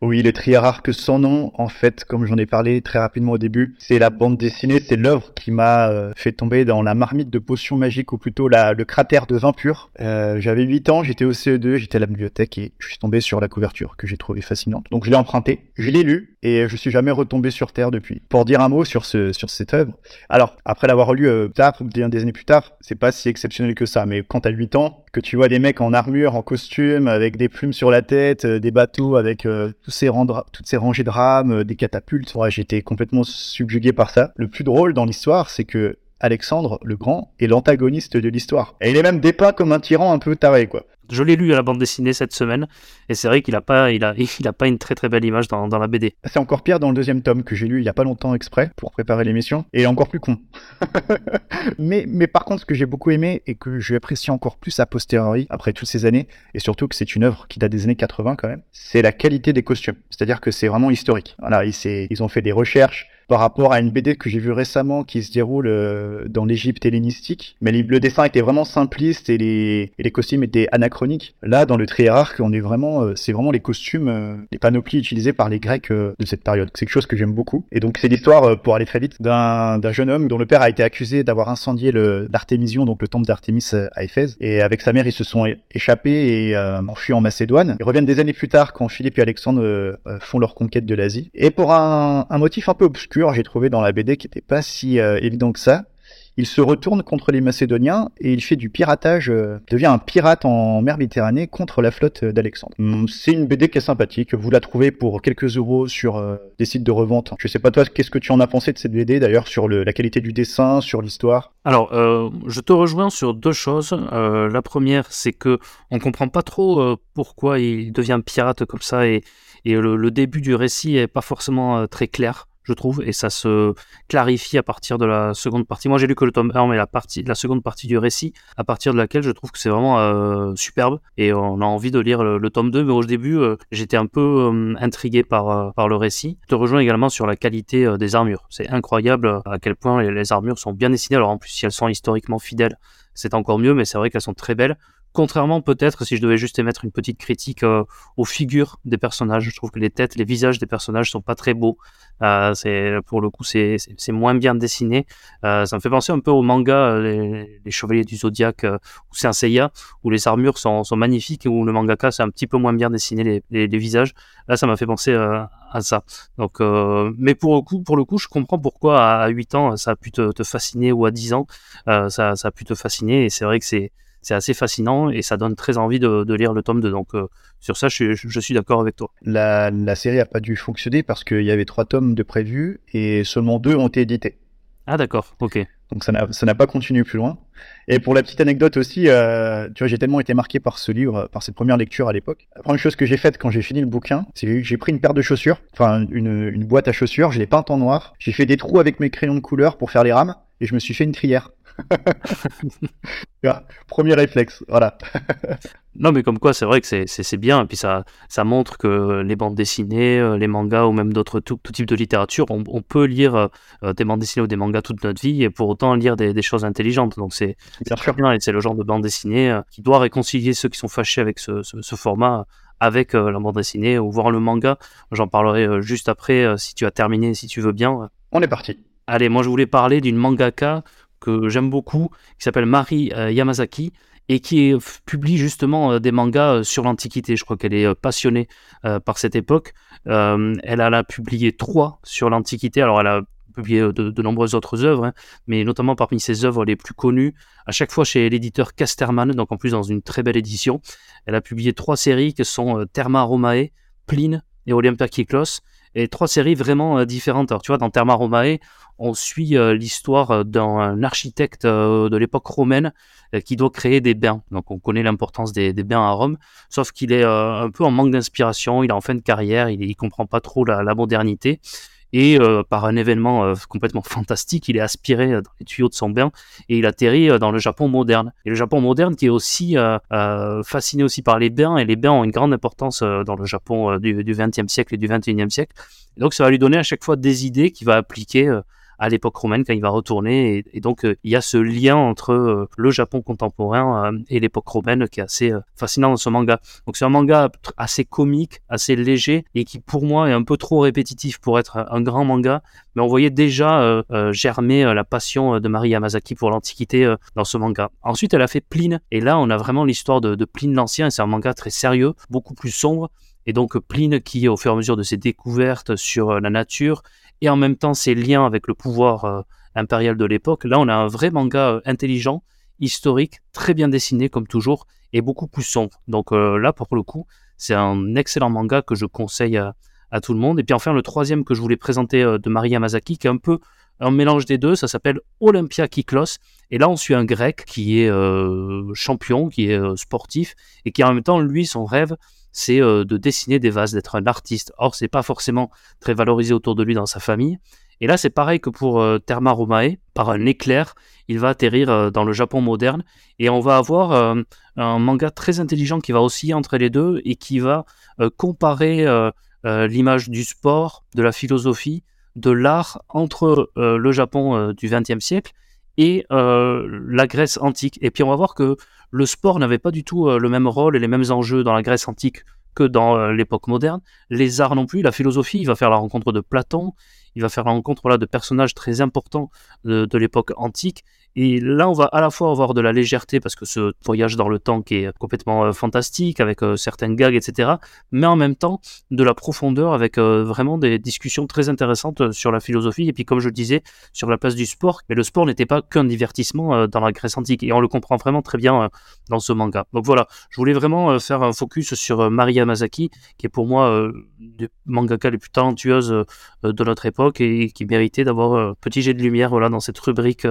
Oui, le triarque sans nom, en fait, comme j'en ai parlé très rapidement au début, c'est la bande dessinée, c'est l'œuvre qui m'a euh, fait tomber dans la marmite de potions magiques, ou plutôt le cratère de vin pur. Euh, j'avais 8 ans, j'étais au CE2, j'étais à la bibliothèque et je suis tombé sur la couverture que j'ai trouvée fascinante. Donc je l'ai emprunté, je l'ai lu et je suis jamais retombé sur Terre depuis. Pour dire un mot sur, ce, sur cette œuvre, alors après l'avoir lu euh, tard, des années plus tard, c'est pas si exceptionnel que ça, mais quand t'as 8 ans, que tu vois des mecs en armure, en costume, avec des plumes sur la tête, des bateaux avec ces toutes ces rangées de rames, euh, des catapultes. J'étais complètement subjugué par ça. Le plus drôle dans l'histoire, c'est que Alexandre le Grand est l'antagoniste de l'histoire. Et il est même dépeint comme un tyran un peu taré, quoi. Je l'ai lu à la bande dessinée cette semaine, et c'est vrai qu'il a pas, il a, [laughs] il a pas une très très belle image dans, dans la BD. C'est encore pire dans le deuxième tome que j'ai lu il y a pas longtemps exprès pour préparer l'émission, et encore plus con. [laughs] mais, mais par contre, ce que j'ai beaucoup aimé et que j'ai apprécié encore plus a posteriori après toutes ces années, et surtout que c'est une œuvre qui date des années 80 quand même, c'est la qualité des costumes. C'est-à-dire que c'est vraiment historique. Voilà, ils, ils ont fait des recherches par rapport à une BD que j'ai vue récemment qui se déroule euh, dans l'Égypte hellénistique. Mais le dessin était vraiment simpliste et les, costumes étaient anachroniques. Là, dans le Triarque, on est vraiment, euh, c'est vraiment les costumes, euh, les panoplies utilisés par les Grecs de cette période. C'est quelque chose que j'aime beaucoup. Et donc, c'est l'histoire, pour aller très vite, d'un jeune homme dont le père a été accusé d'avoir incendié l'Artémision, donc le temple d'Artémis à Éphèse. Et avec sa mère, ils se sont échappés et enfuis en Macédoine. Ils reviennent des années plus tard quand Philippe et Alexandre font leur conquête de l'Asie. Et pour un motif un peu obscur, j'ai trouvé dans la BD qui n'était pas si euh, évident que ça. Il se retourne contre les Macédoniens et il fait du piratage, euh, devient un pirate en mer Méditerranée contre la flotte d'Alexandre. Hum, c'est une BD qui est sympathique, vous la trouvez pour quelques euros sur euh, des sites de revente. Je sais pas toi, qu'est-ce que tu en as pensé de cette BD d'ailleurs, sur la qualité du dessin, sur l'histoire? Alors, je te rejoins sur deux choses. la première, c'est que on comprend pas trop pourquoi il devient pirate comme ça et, le, le, début du récit est pas forcément très clair je trouve, et ça se clarifie à partir de la seconde partie. Moi, j'ai lu que le tome 1, mais la, partie, la seconde partie du récit, à partir de laquelle je trouve que c'est vraiment euh, superbe, et on a envie de lire le, tome 2, mais au début, euh, j'étais un peu euh, intrigué par, par le récit. Je te rejoins également sur la qualité des armures. C'est incroyable à quel point les, les armures sont bien dessinées, alors en plus, si elles sont historiquement fidèles, c'est encore mieux, mais c'est vrai qu'elles sont très belles. Contrairement peut-être, si je devais juste émettre une petite critique euh, aux figures des personnages, je trouve que les têtes, les visages des personnages sont pas très beaux. Euh, c'est pour le coup, c'est moins bien dessiné. Euh, ça me fait penser un peu au manga les, Chevaliers du Zodiaque ou c'est un Seiya, où les armures sont, sont, magnifiques et où le mangaka c'est un petit peu moins bien dessiné les, les, les visages. Là, ça m'a fait penser à ça. Donc, mais pour le coup, pour le coup, je comprends pourquoi à 8 ans ça a pu te, te fasciner ou à 10 ans ça, ça a pu te fasciner. Et c'est vrai que c'est c'est assez fascinant et ça donne très envie de, lire le tome 2. Donc euh, sur ça, je, suis d'accord avec toi. La, série n'a pas dû fonctionner parce qu'il y avait trois tomes de prévus et seulement deux ont été édités. Ah d'accord, ok. Donc ça n'a pas continué plus loin. Et pour la petite anecdote aussi, euh, tu vois, j'ai tellement été marqué par ce livre, par cette première lecture à l'époque. La première chose que j'ai faite quand j'ai fini le bouquin, c'est que j'ai pris une paire de chaussures, enfin une, une boîte à chaussures, je l'ai peinte en noir, j'ai fait des trous avec mes crayons de couleur pour faire les rames, et je me suis fait une trière. [laughs] Premier réflexe, voilà. [laughs] non, mais comme quoi, c'est vrai que c'est bien. Et puis ça, ça montre que les bandes dessinées, euh, les mangas ou même d'autres tout, tout, type de littérature, on, peut lire euh, des bandes dessinées ou des mangas toute notre vie et pour autant lire des, choses intelligentes. Donc c'est très bien et c'est le genre de bande dessinée euh, qui doit réconcilier ceux qui sont fâchés avec ce, ce, format avec la bande dessinée ou voir le manga. J'en parlerai juste après si tu as terminé, si tu veux bien. On est parti. Allez, moi je voulais parler d'une mangaka que j'aime beaucoup, qui s'appelle Mari euh, Yamazaki, et qui publie justement euh, des mangas euh, sur l'Antiquité. Je crois qu'elle est passionnée par cette époque. elle a, publié trois sur l'Antiquité. Alors, elle a publié de, nombreuses autres œuvres, hein, mais notamment parmi ses œuvres les plus connues, à chaque fois chez l'éditeur Casterman, donc en plus dans une très belle édition. Elle a publié trois séries qui sont Therma Romae, Pline et Olympia Kyklos et trois séries vraiment différentes. Alors, tu vois, dans Therma Romae, on suit euh, l'histoire euh, d'un architecte euh, de l'époque romaine qui doit créer des bains. Donc on connaît l'importance des, bains à Rome, sauf qu'il est un peu en manque d'inspiration, il est en fin de carrière, il, ne comprend pas trop la, modernité. Et par un événement complètement fantastique, il est aspiré dans les tuyaux de son bain et il atterrit dans le Japon moderne. Et le Japon moderne qui est aussi fasciné aussi par les bains, et les bains ont une grande importance dans le Japon du, 20e siècle et du 21e siècle. donc ça va lui donner à chaque fois des idées qu'il va appliquer à l'époque romaine quand il va retourner. Et, donc, euh, il y a ce lien entre euh, le Japon contemporain euh, et l'époque romaine qui est assez fascinant dans ce manga. Donc, c'est un manga assez comique, assez léger et qui, pour moi, est un peu trop répétitif pour être un grand manga. Mais on voyait déjà germer la passion de Marie Yamazaki pour l'Antiquité dans ce manga. Ensuite, elle a fait Pline. Et là, on a vraiment l'histoire de, de Pline l'Ancien. C'est un manga très sérieux, beaucoup plus sombre. Et donc Pline qui, au fur et à mesure de ses découvertes sur la nature et en même temps ses liens avec le pouvoir euh, impérial de l'époque. Là, on a un vrai manga euh, intelligent, historique, très bien dessiné comme toujours, et beaucoup plus sombre. Donc euh, là, pour le coup, c'est un excellent manga que je conseille à, tout le monde. Et puis enfin, le troisième que je voulais présenter de Maria Yamazaki, qui est un peu un mélange des deux, ça s'appelle Olympia Kyklos. Et là, on suit un grec qui est champion, qui est sportif, et qui en même temps, lui, son rêve, c'est euh, de dessiner des vases, d'être un artiste. Or, c'est pas forcément très valorisé autour de lui dans sa famille. Et là, c'est pareil que pour Therma Romae, par un éclair, il va atterrir dans le Japon moderne, et on va avoir un manga très intelligent qui va osciller entre les deux et qui va comparer l'image du sport, de la philosophie, de l'art entre le Japon du XXe siècle et euh, la Grèce antique. Et puis on va voir que le sport n'avait pas du tout euh, le même rôle et les mêmes enjeux dans la Grèce antique que dans euh, l'époque moderne. Les arts non plus, la philosophie, il va faire la rencontre de Platon, il va faire la rencontre là, de personnages très importants de l'époque antique, et là, on va à la fois avoir de la légèreté parce que ce voyage dans le temps qui est complètement euh, fantastique avec euh, certaines gags, etc. Mais en même temps, de la profondeur avec euh, vraiment des discussions très intéressantes sur la philosophie. Et puis, comme je le disais, sur la place du sport. Mais le sport n'était pas qu'un divertissement dans la Grèce antique. Et on le comprend vraiment très bien dans ce manga. Donc voilà, je voulais vraiment faire un focus sur Maria Masaki, qui est pour moi des mangaka les plus talentueuses de notre époque et qui méritait d'avoir un petit jet de lumière voilà, dans cette rubrique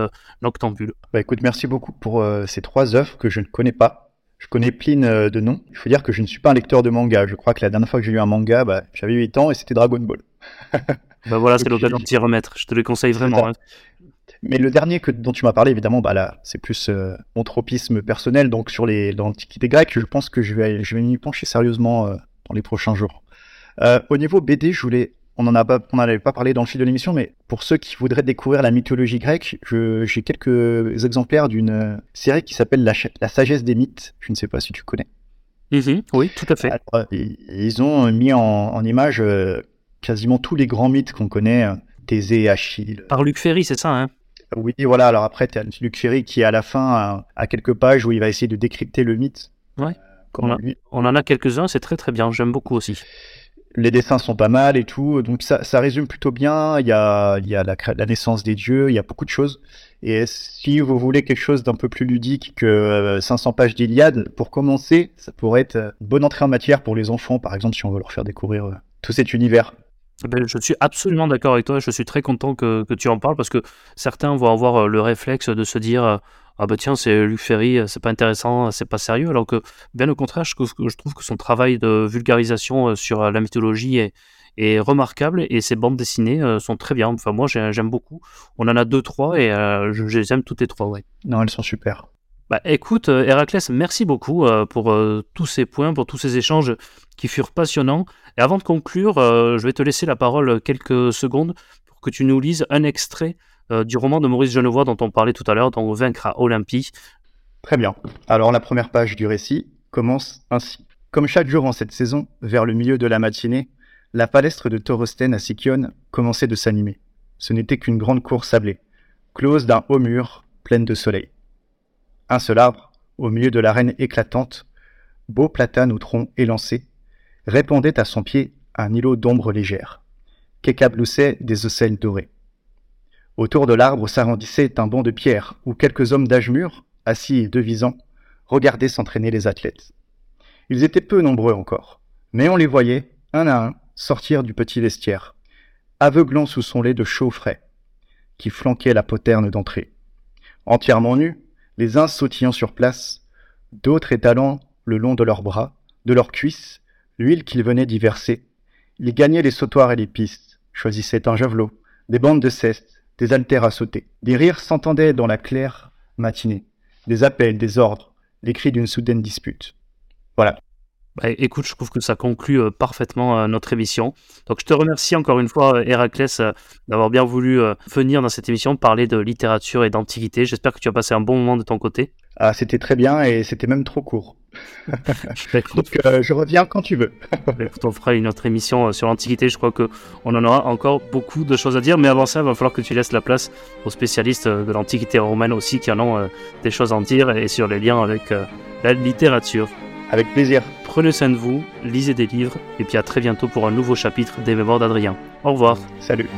bah écoute, merci beaucoup pour euh, ces trois œuvres que je ne connais pas. Je connais Pline euh, de nom. Il faut dire que je ne suis pas un lecteur de manga. Je crois que la dernière fois que j'ai lu un manga, bah, j'avais 8 ans et c'était Dragon Ball. [laughs] bah voilà, c'est l'occasion de t'y remettre. Je te le conseille vraiment. Hein. Mais le dernier que, dont tu m'as parlé, évidemment, bah là, c'est plus euh, mon tropisme personnel. Donc sur les, dans l'Antiquité grecque, je pense que je vais, je vais m'y pencher sérieusement dans les prochains jours. au niveau BD, je voulais on n'en avait pas parlé dans le fil de l'émission, mais pour ceux qui voudraient découvrir la mythologie grecque, j'ai quelques exemplaires d'une euh, série qui s'appelle la, sagesse des mythes. Je ne sais pas si tu connais. Mhm, oui, tout à fait. Euh, ils ont mis en, image euh, quasiment tous les grands mythes qu'on connaît, Thésée et Achille. Par Luc Ferry, c'est ça, hein? Oui, voilà. Alors après, tu as Luc Ferry qui, à la fin, a, quelques pages où il va essayer de décrypter le mythe. Ouais. On, on, en a quelques-uns, c'est très très bien. J'aime beaucoup aussi les dessins sont pas mal et tout, donc ça, résume plutôt bien. Il y a, il y a la, naissance des dieux, il y a beaucoup de choses. Et si vous voulez quelque chose d'un peu plus ludique que 500 euh, pages d'Iliade, pour commencer, ça pourrait être une bonne entrée en matière pour les enfants, par exemple, si on veut leur faire découvrir euh, tout cet univers. Eh ben, je suis absolument d'accord avec toi. Je suis très content que, que, tu en parles parce que certains vont avoir euh, le réflexe de se dire ah bah tiens, c'est Luc Ferry, c'est pas intéressant, c'est pas sérieux, alors que bien au contraire, je, je trouve que son travail de vulgarisation euh, sur euh, la mythologie est, est remarquable et ses bandes dessinées euh, sont très bien. Enfin, moi, j'aime beaucoup. On en a deux, trois et je, je, les aime toutes les trois, ouais. Non, elles sont super. Bah, écoute, Héraclès, merci beaucoup pour tous ces points, pour tous ces échanges qui furent passionnants. Et avant de conclure, je vais te laisser la parole quelques secondes pour que tu nous lises un extrait euh, du roman de Maurice Genevoix dont on parlait tout à l'heure, dont Vaincre à Olympie. Très bien. Alors la première page du récit commence ainsi. Comme chaque jour en cette saison, vers le milieu de la matinée, la palestre de Torosten à Sikion commençait de s'animer. Ce n'était qu'une grande cour sablée, close d'un haut mur, pleine de soleil. Un seul arbre, au milieu de l'arène éclatante, beau platane au tronc élancé, répondait à son pied un îlot d'ombre légère, qu'écabloussaient des ocelles dorées. Autour de l'arbre s'arrondissait un banc de pierre où quelques hommes d'âge mûr, assis et devisant, regardaient s'entraîner les athlètes. Ils étaient peu nombreux encore, mais on les voyait, un à un, sortir du petit vestiaire, aveuglant sous son lait de chaud frais, qui flanquait la poterne d'entrée. Entièrement nus, les uns sautillant sur place, d'autres étalant le long de leurs bras, de leurs cuisses, l'huile qu'ils venaient d'y verser, ils gagnaient les sautoirs et les pistes, choisissaient un javelot, des bandes de ceste, des haltères à sauter. Des rires s'entendaient dans la claire matinée, des appels, des ordres, les cris d'une soudaine dispute. Voilà. Bah, écoute, je trouve que ça conclut euh, parfaitement euh, notre émission. Donc je te remercie encore une fois, Héraclès, euh, d'avoir bien voulu venir dans cette émission parler de littérature et d'antiquité. J'espère que tu as passé un bon moment de ton côté. Ah, c'était très bien et c'était même trop court. Donc euh, je reviens quand tu veux. [laughs] on fera une autre émission euh, sur l'Antiquité. Je crois qu'on en aura encore beaucoup de choses à dire. Mais avant ça, il va falloir que tu laisses la place aux spécialistes euh, de l'Antiquité romaine aussi qui en ont des choses à en dire et sur les liens avec la littérature. Avec plaisir. Prenez soin de vous, lisez des livres et puis à très bientôt pour un nouveau chapitre des Mémoires d'Adrien. Au revoir. Salut.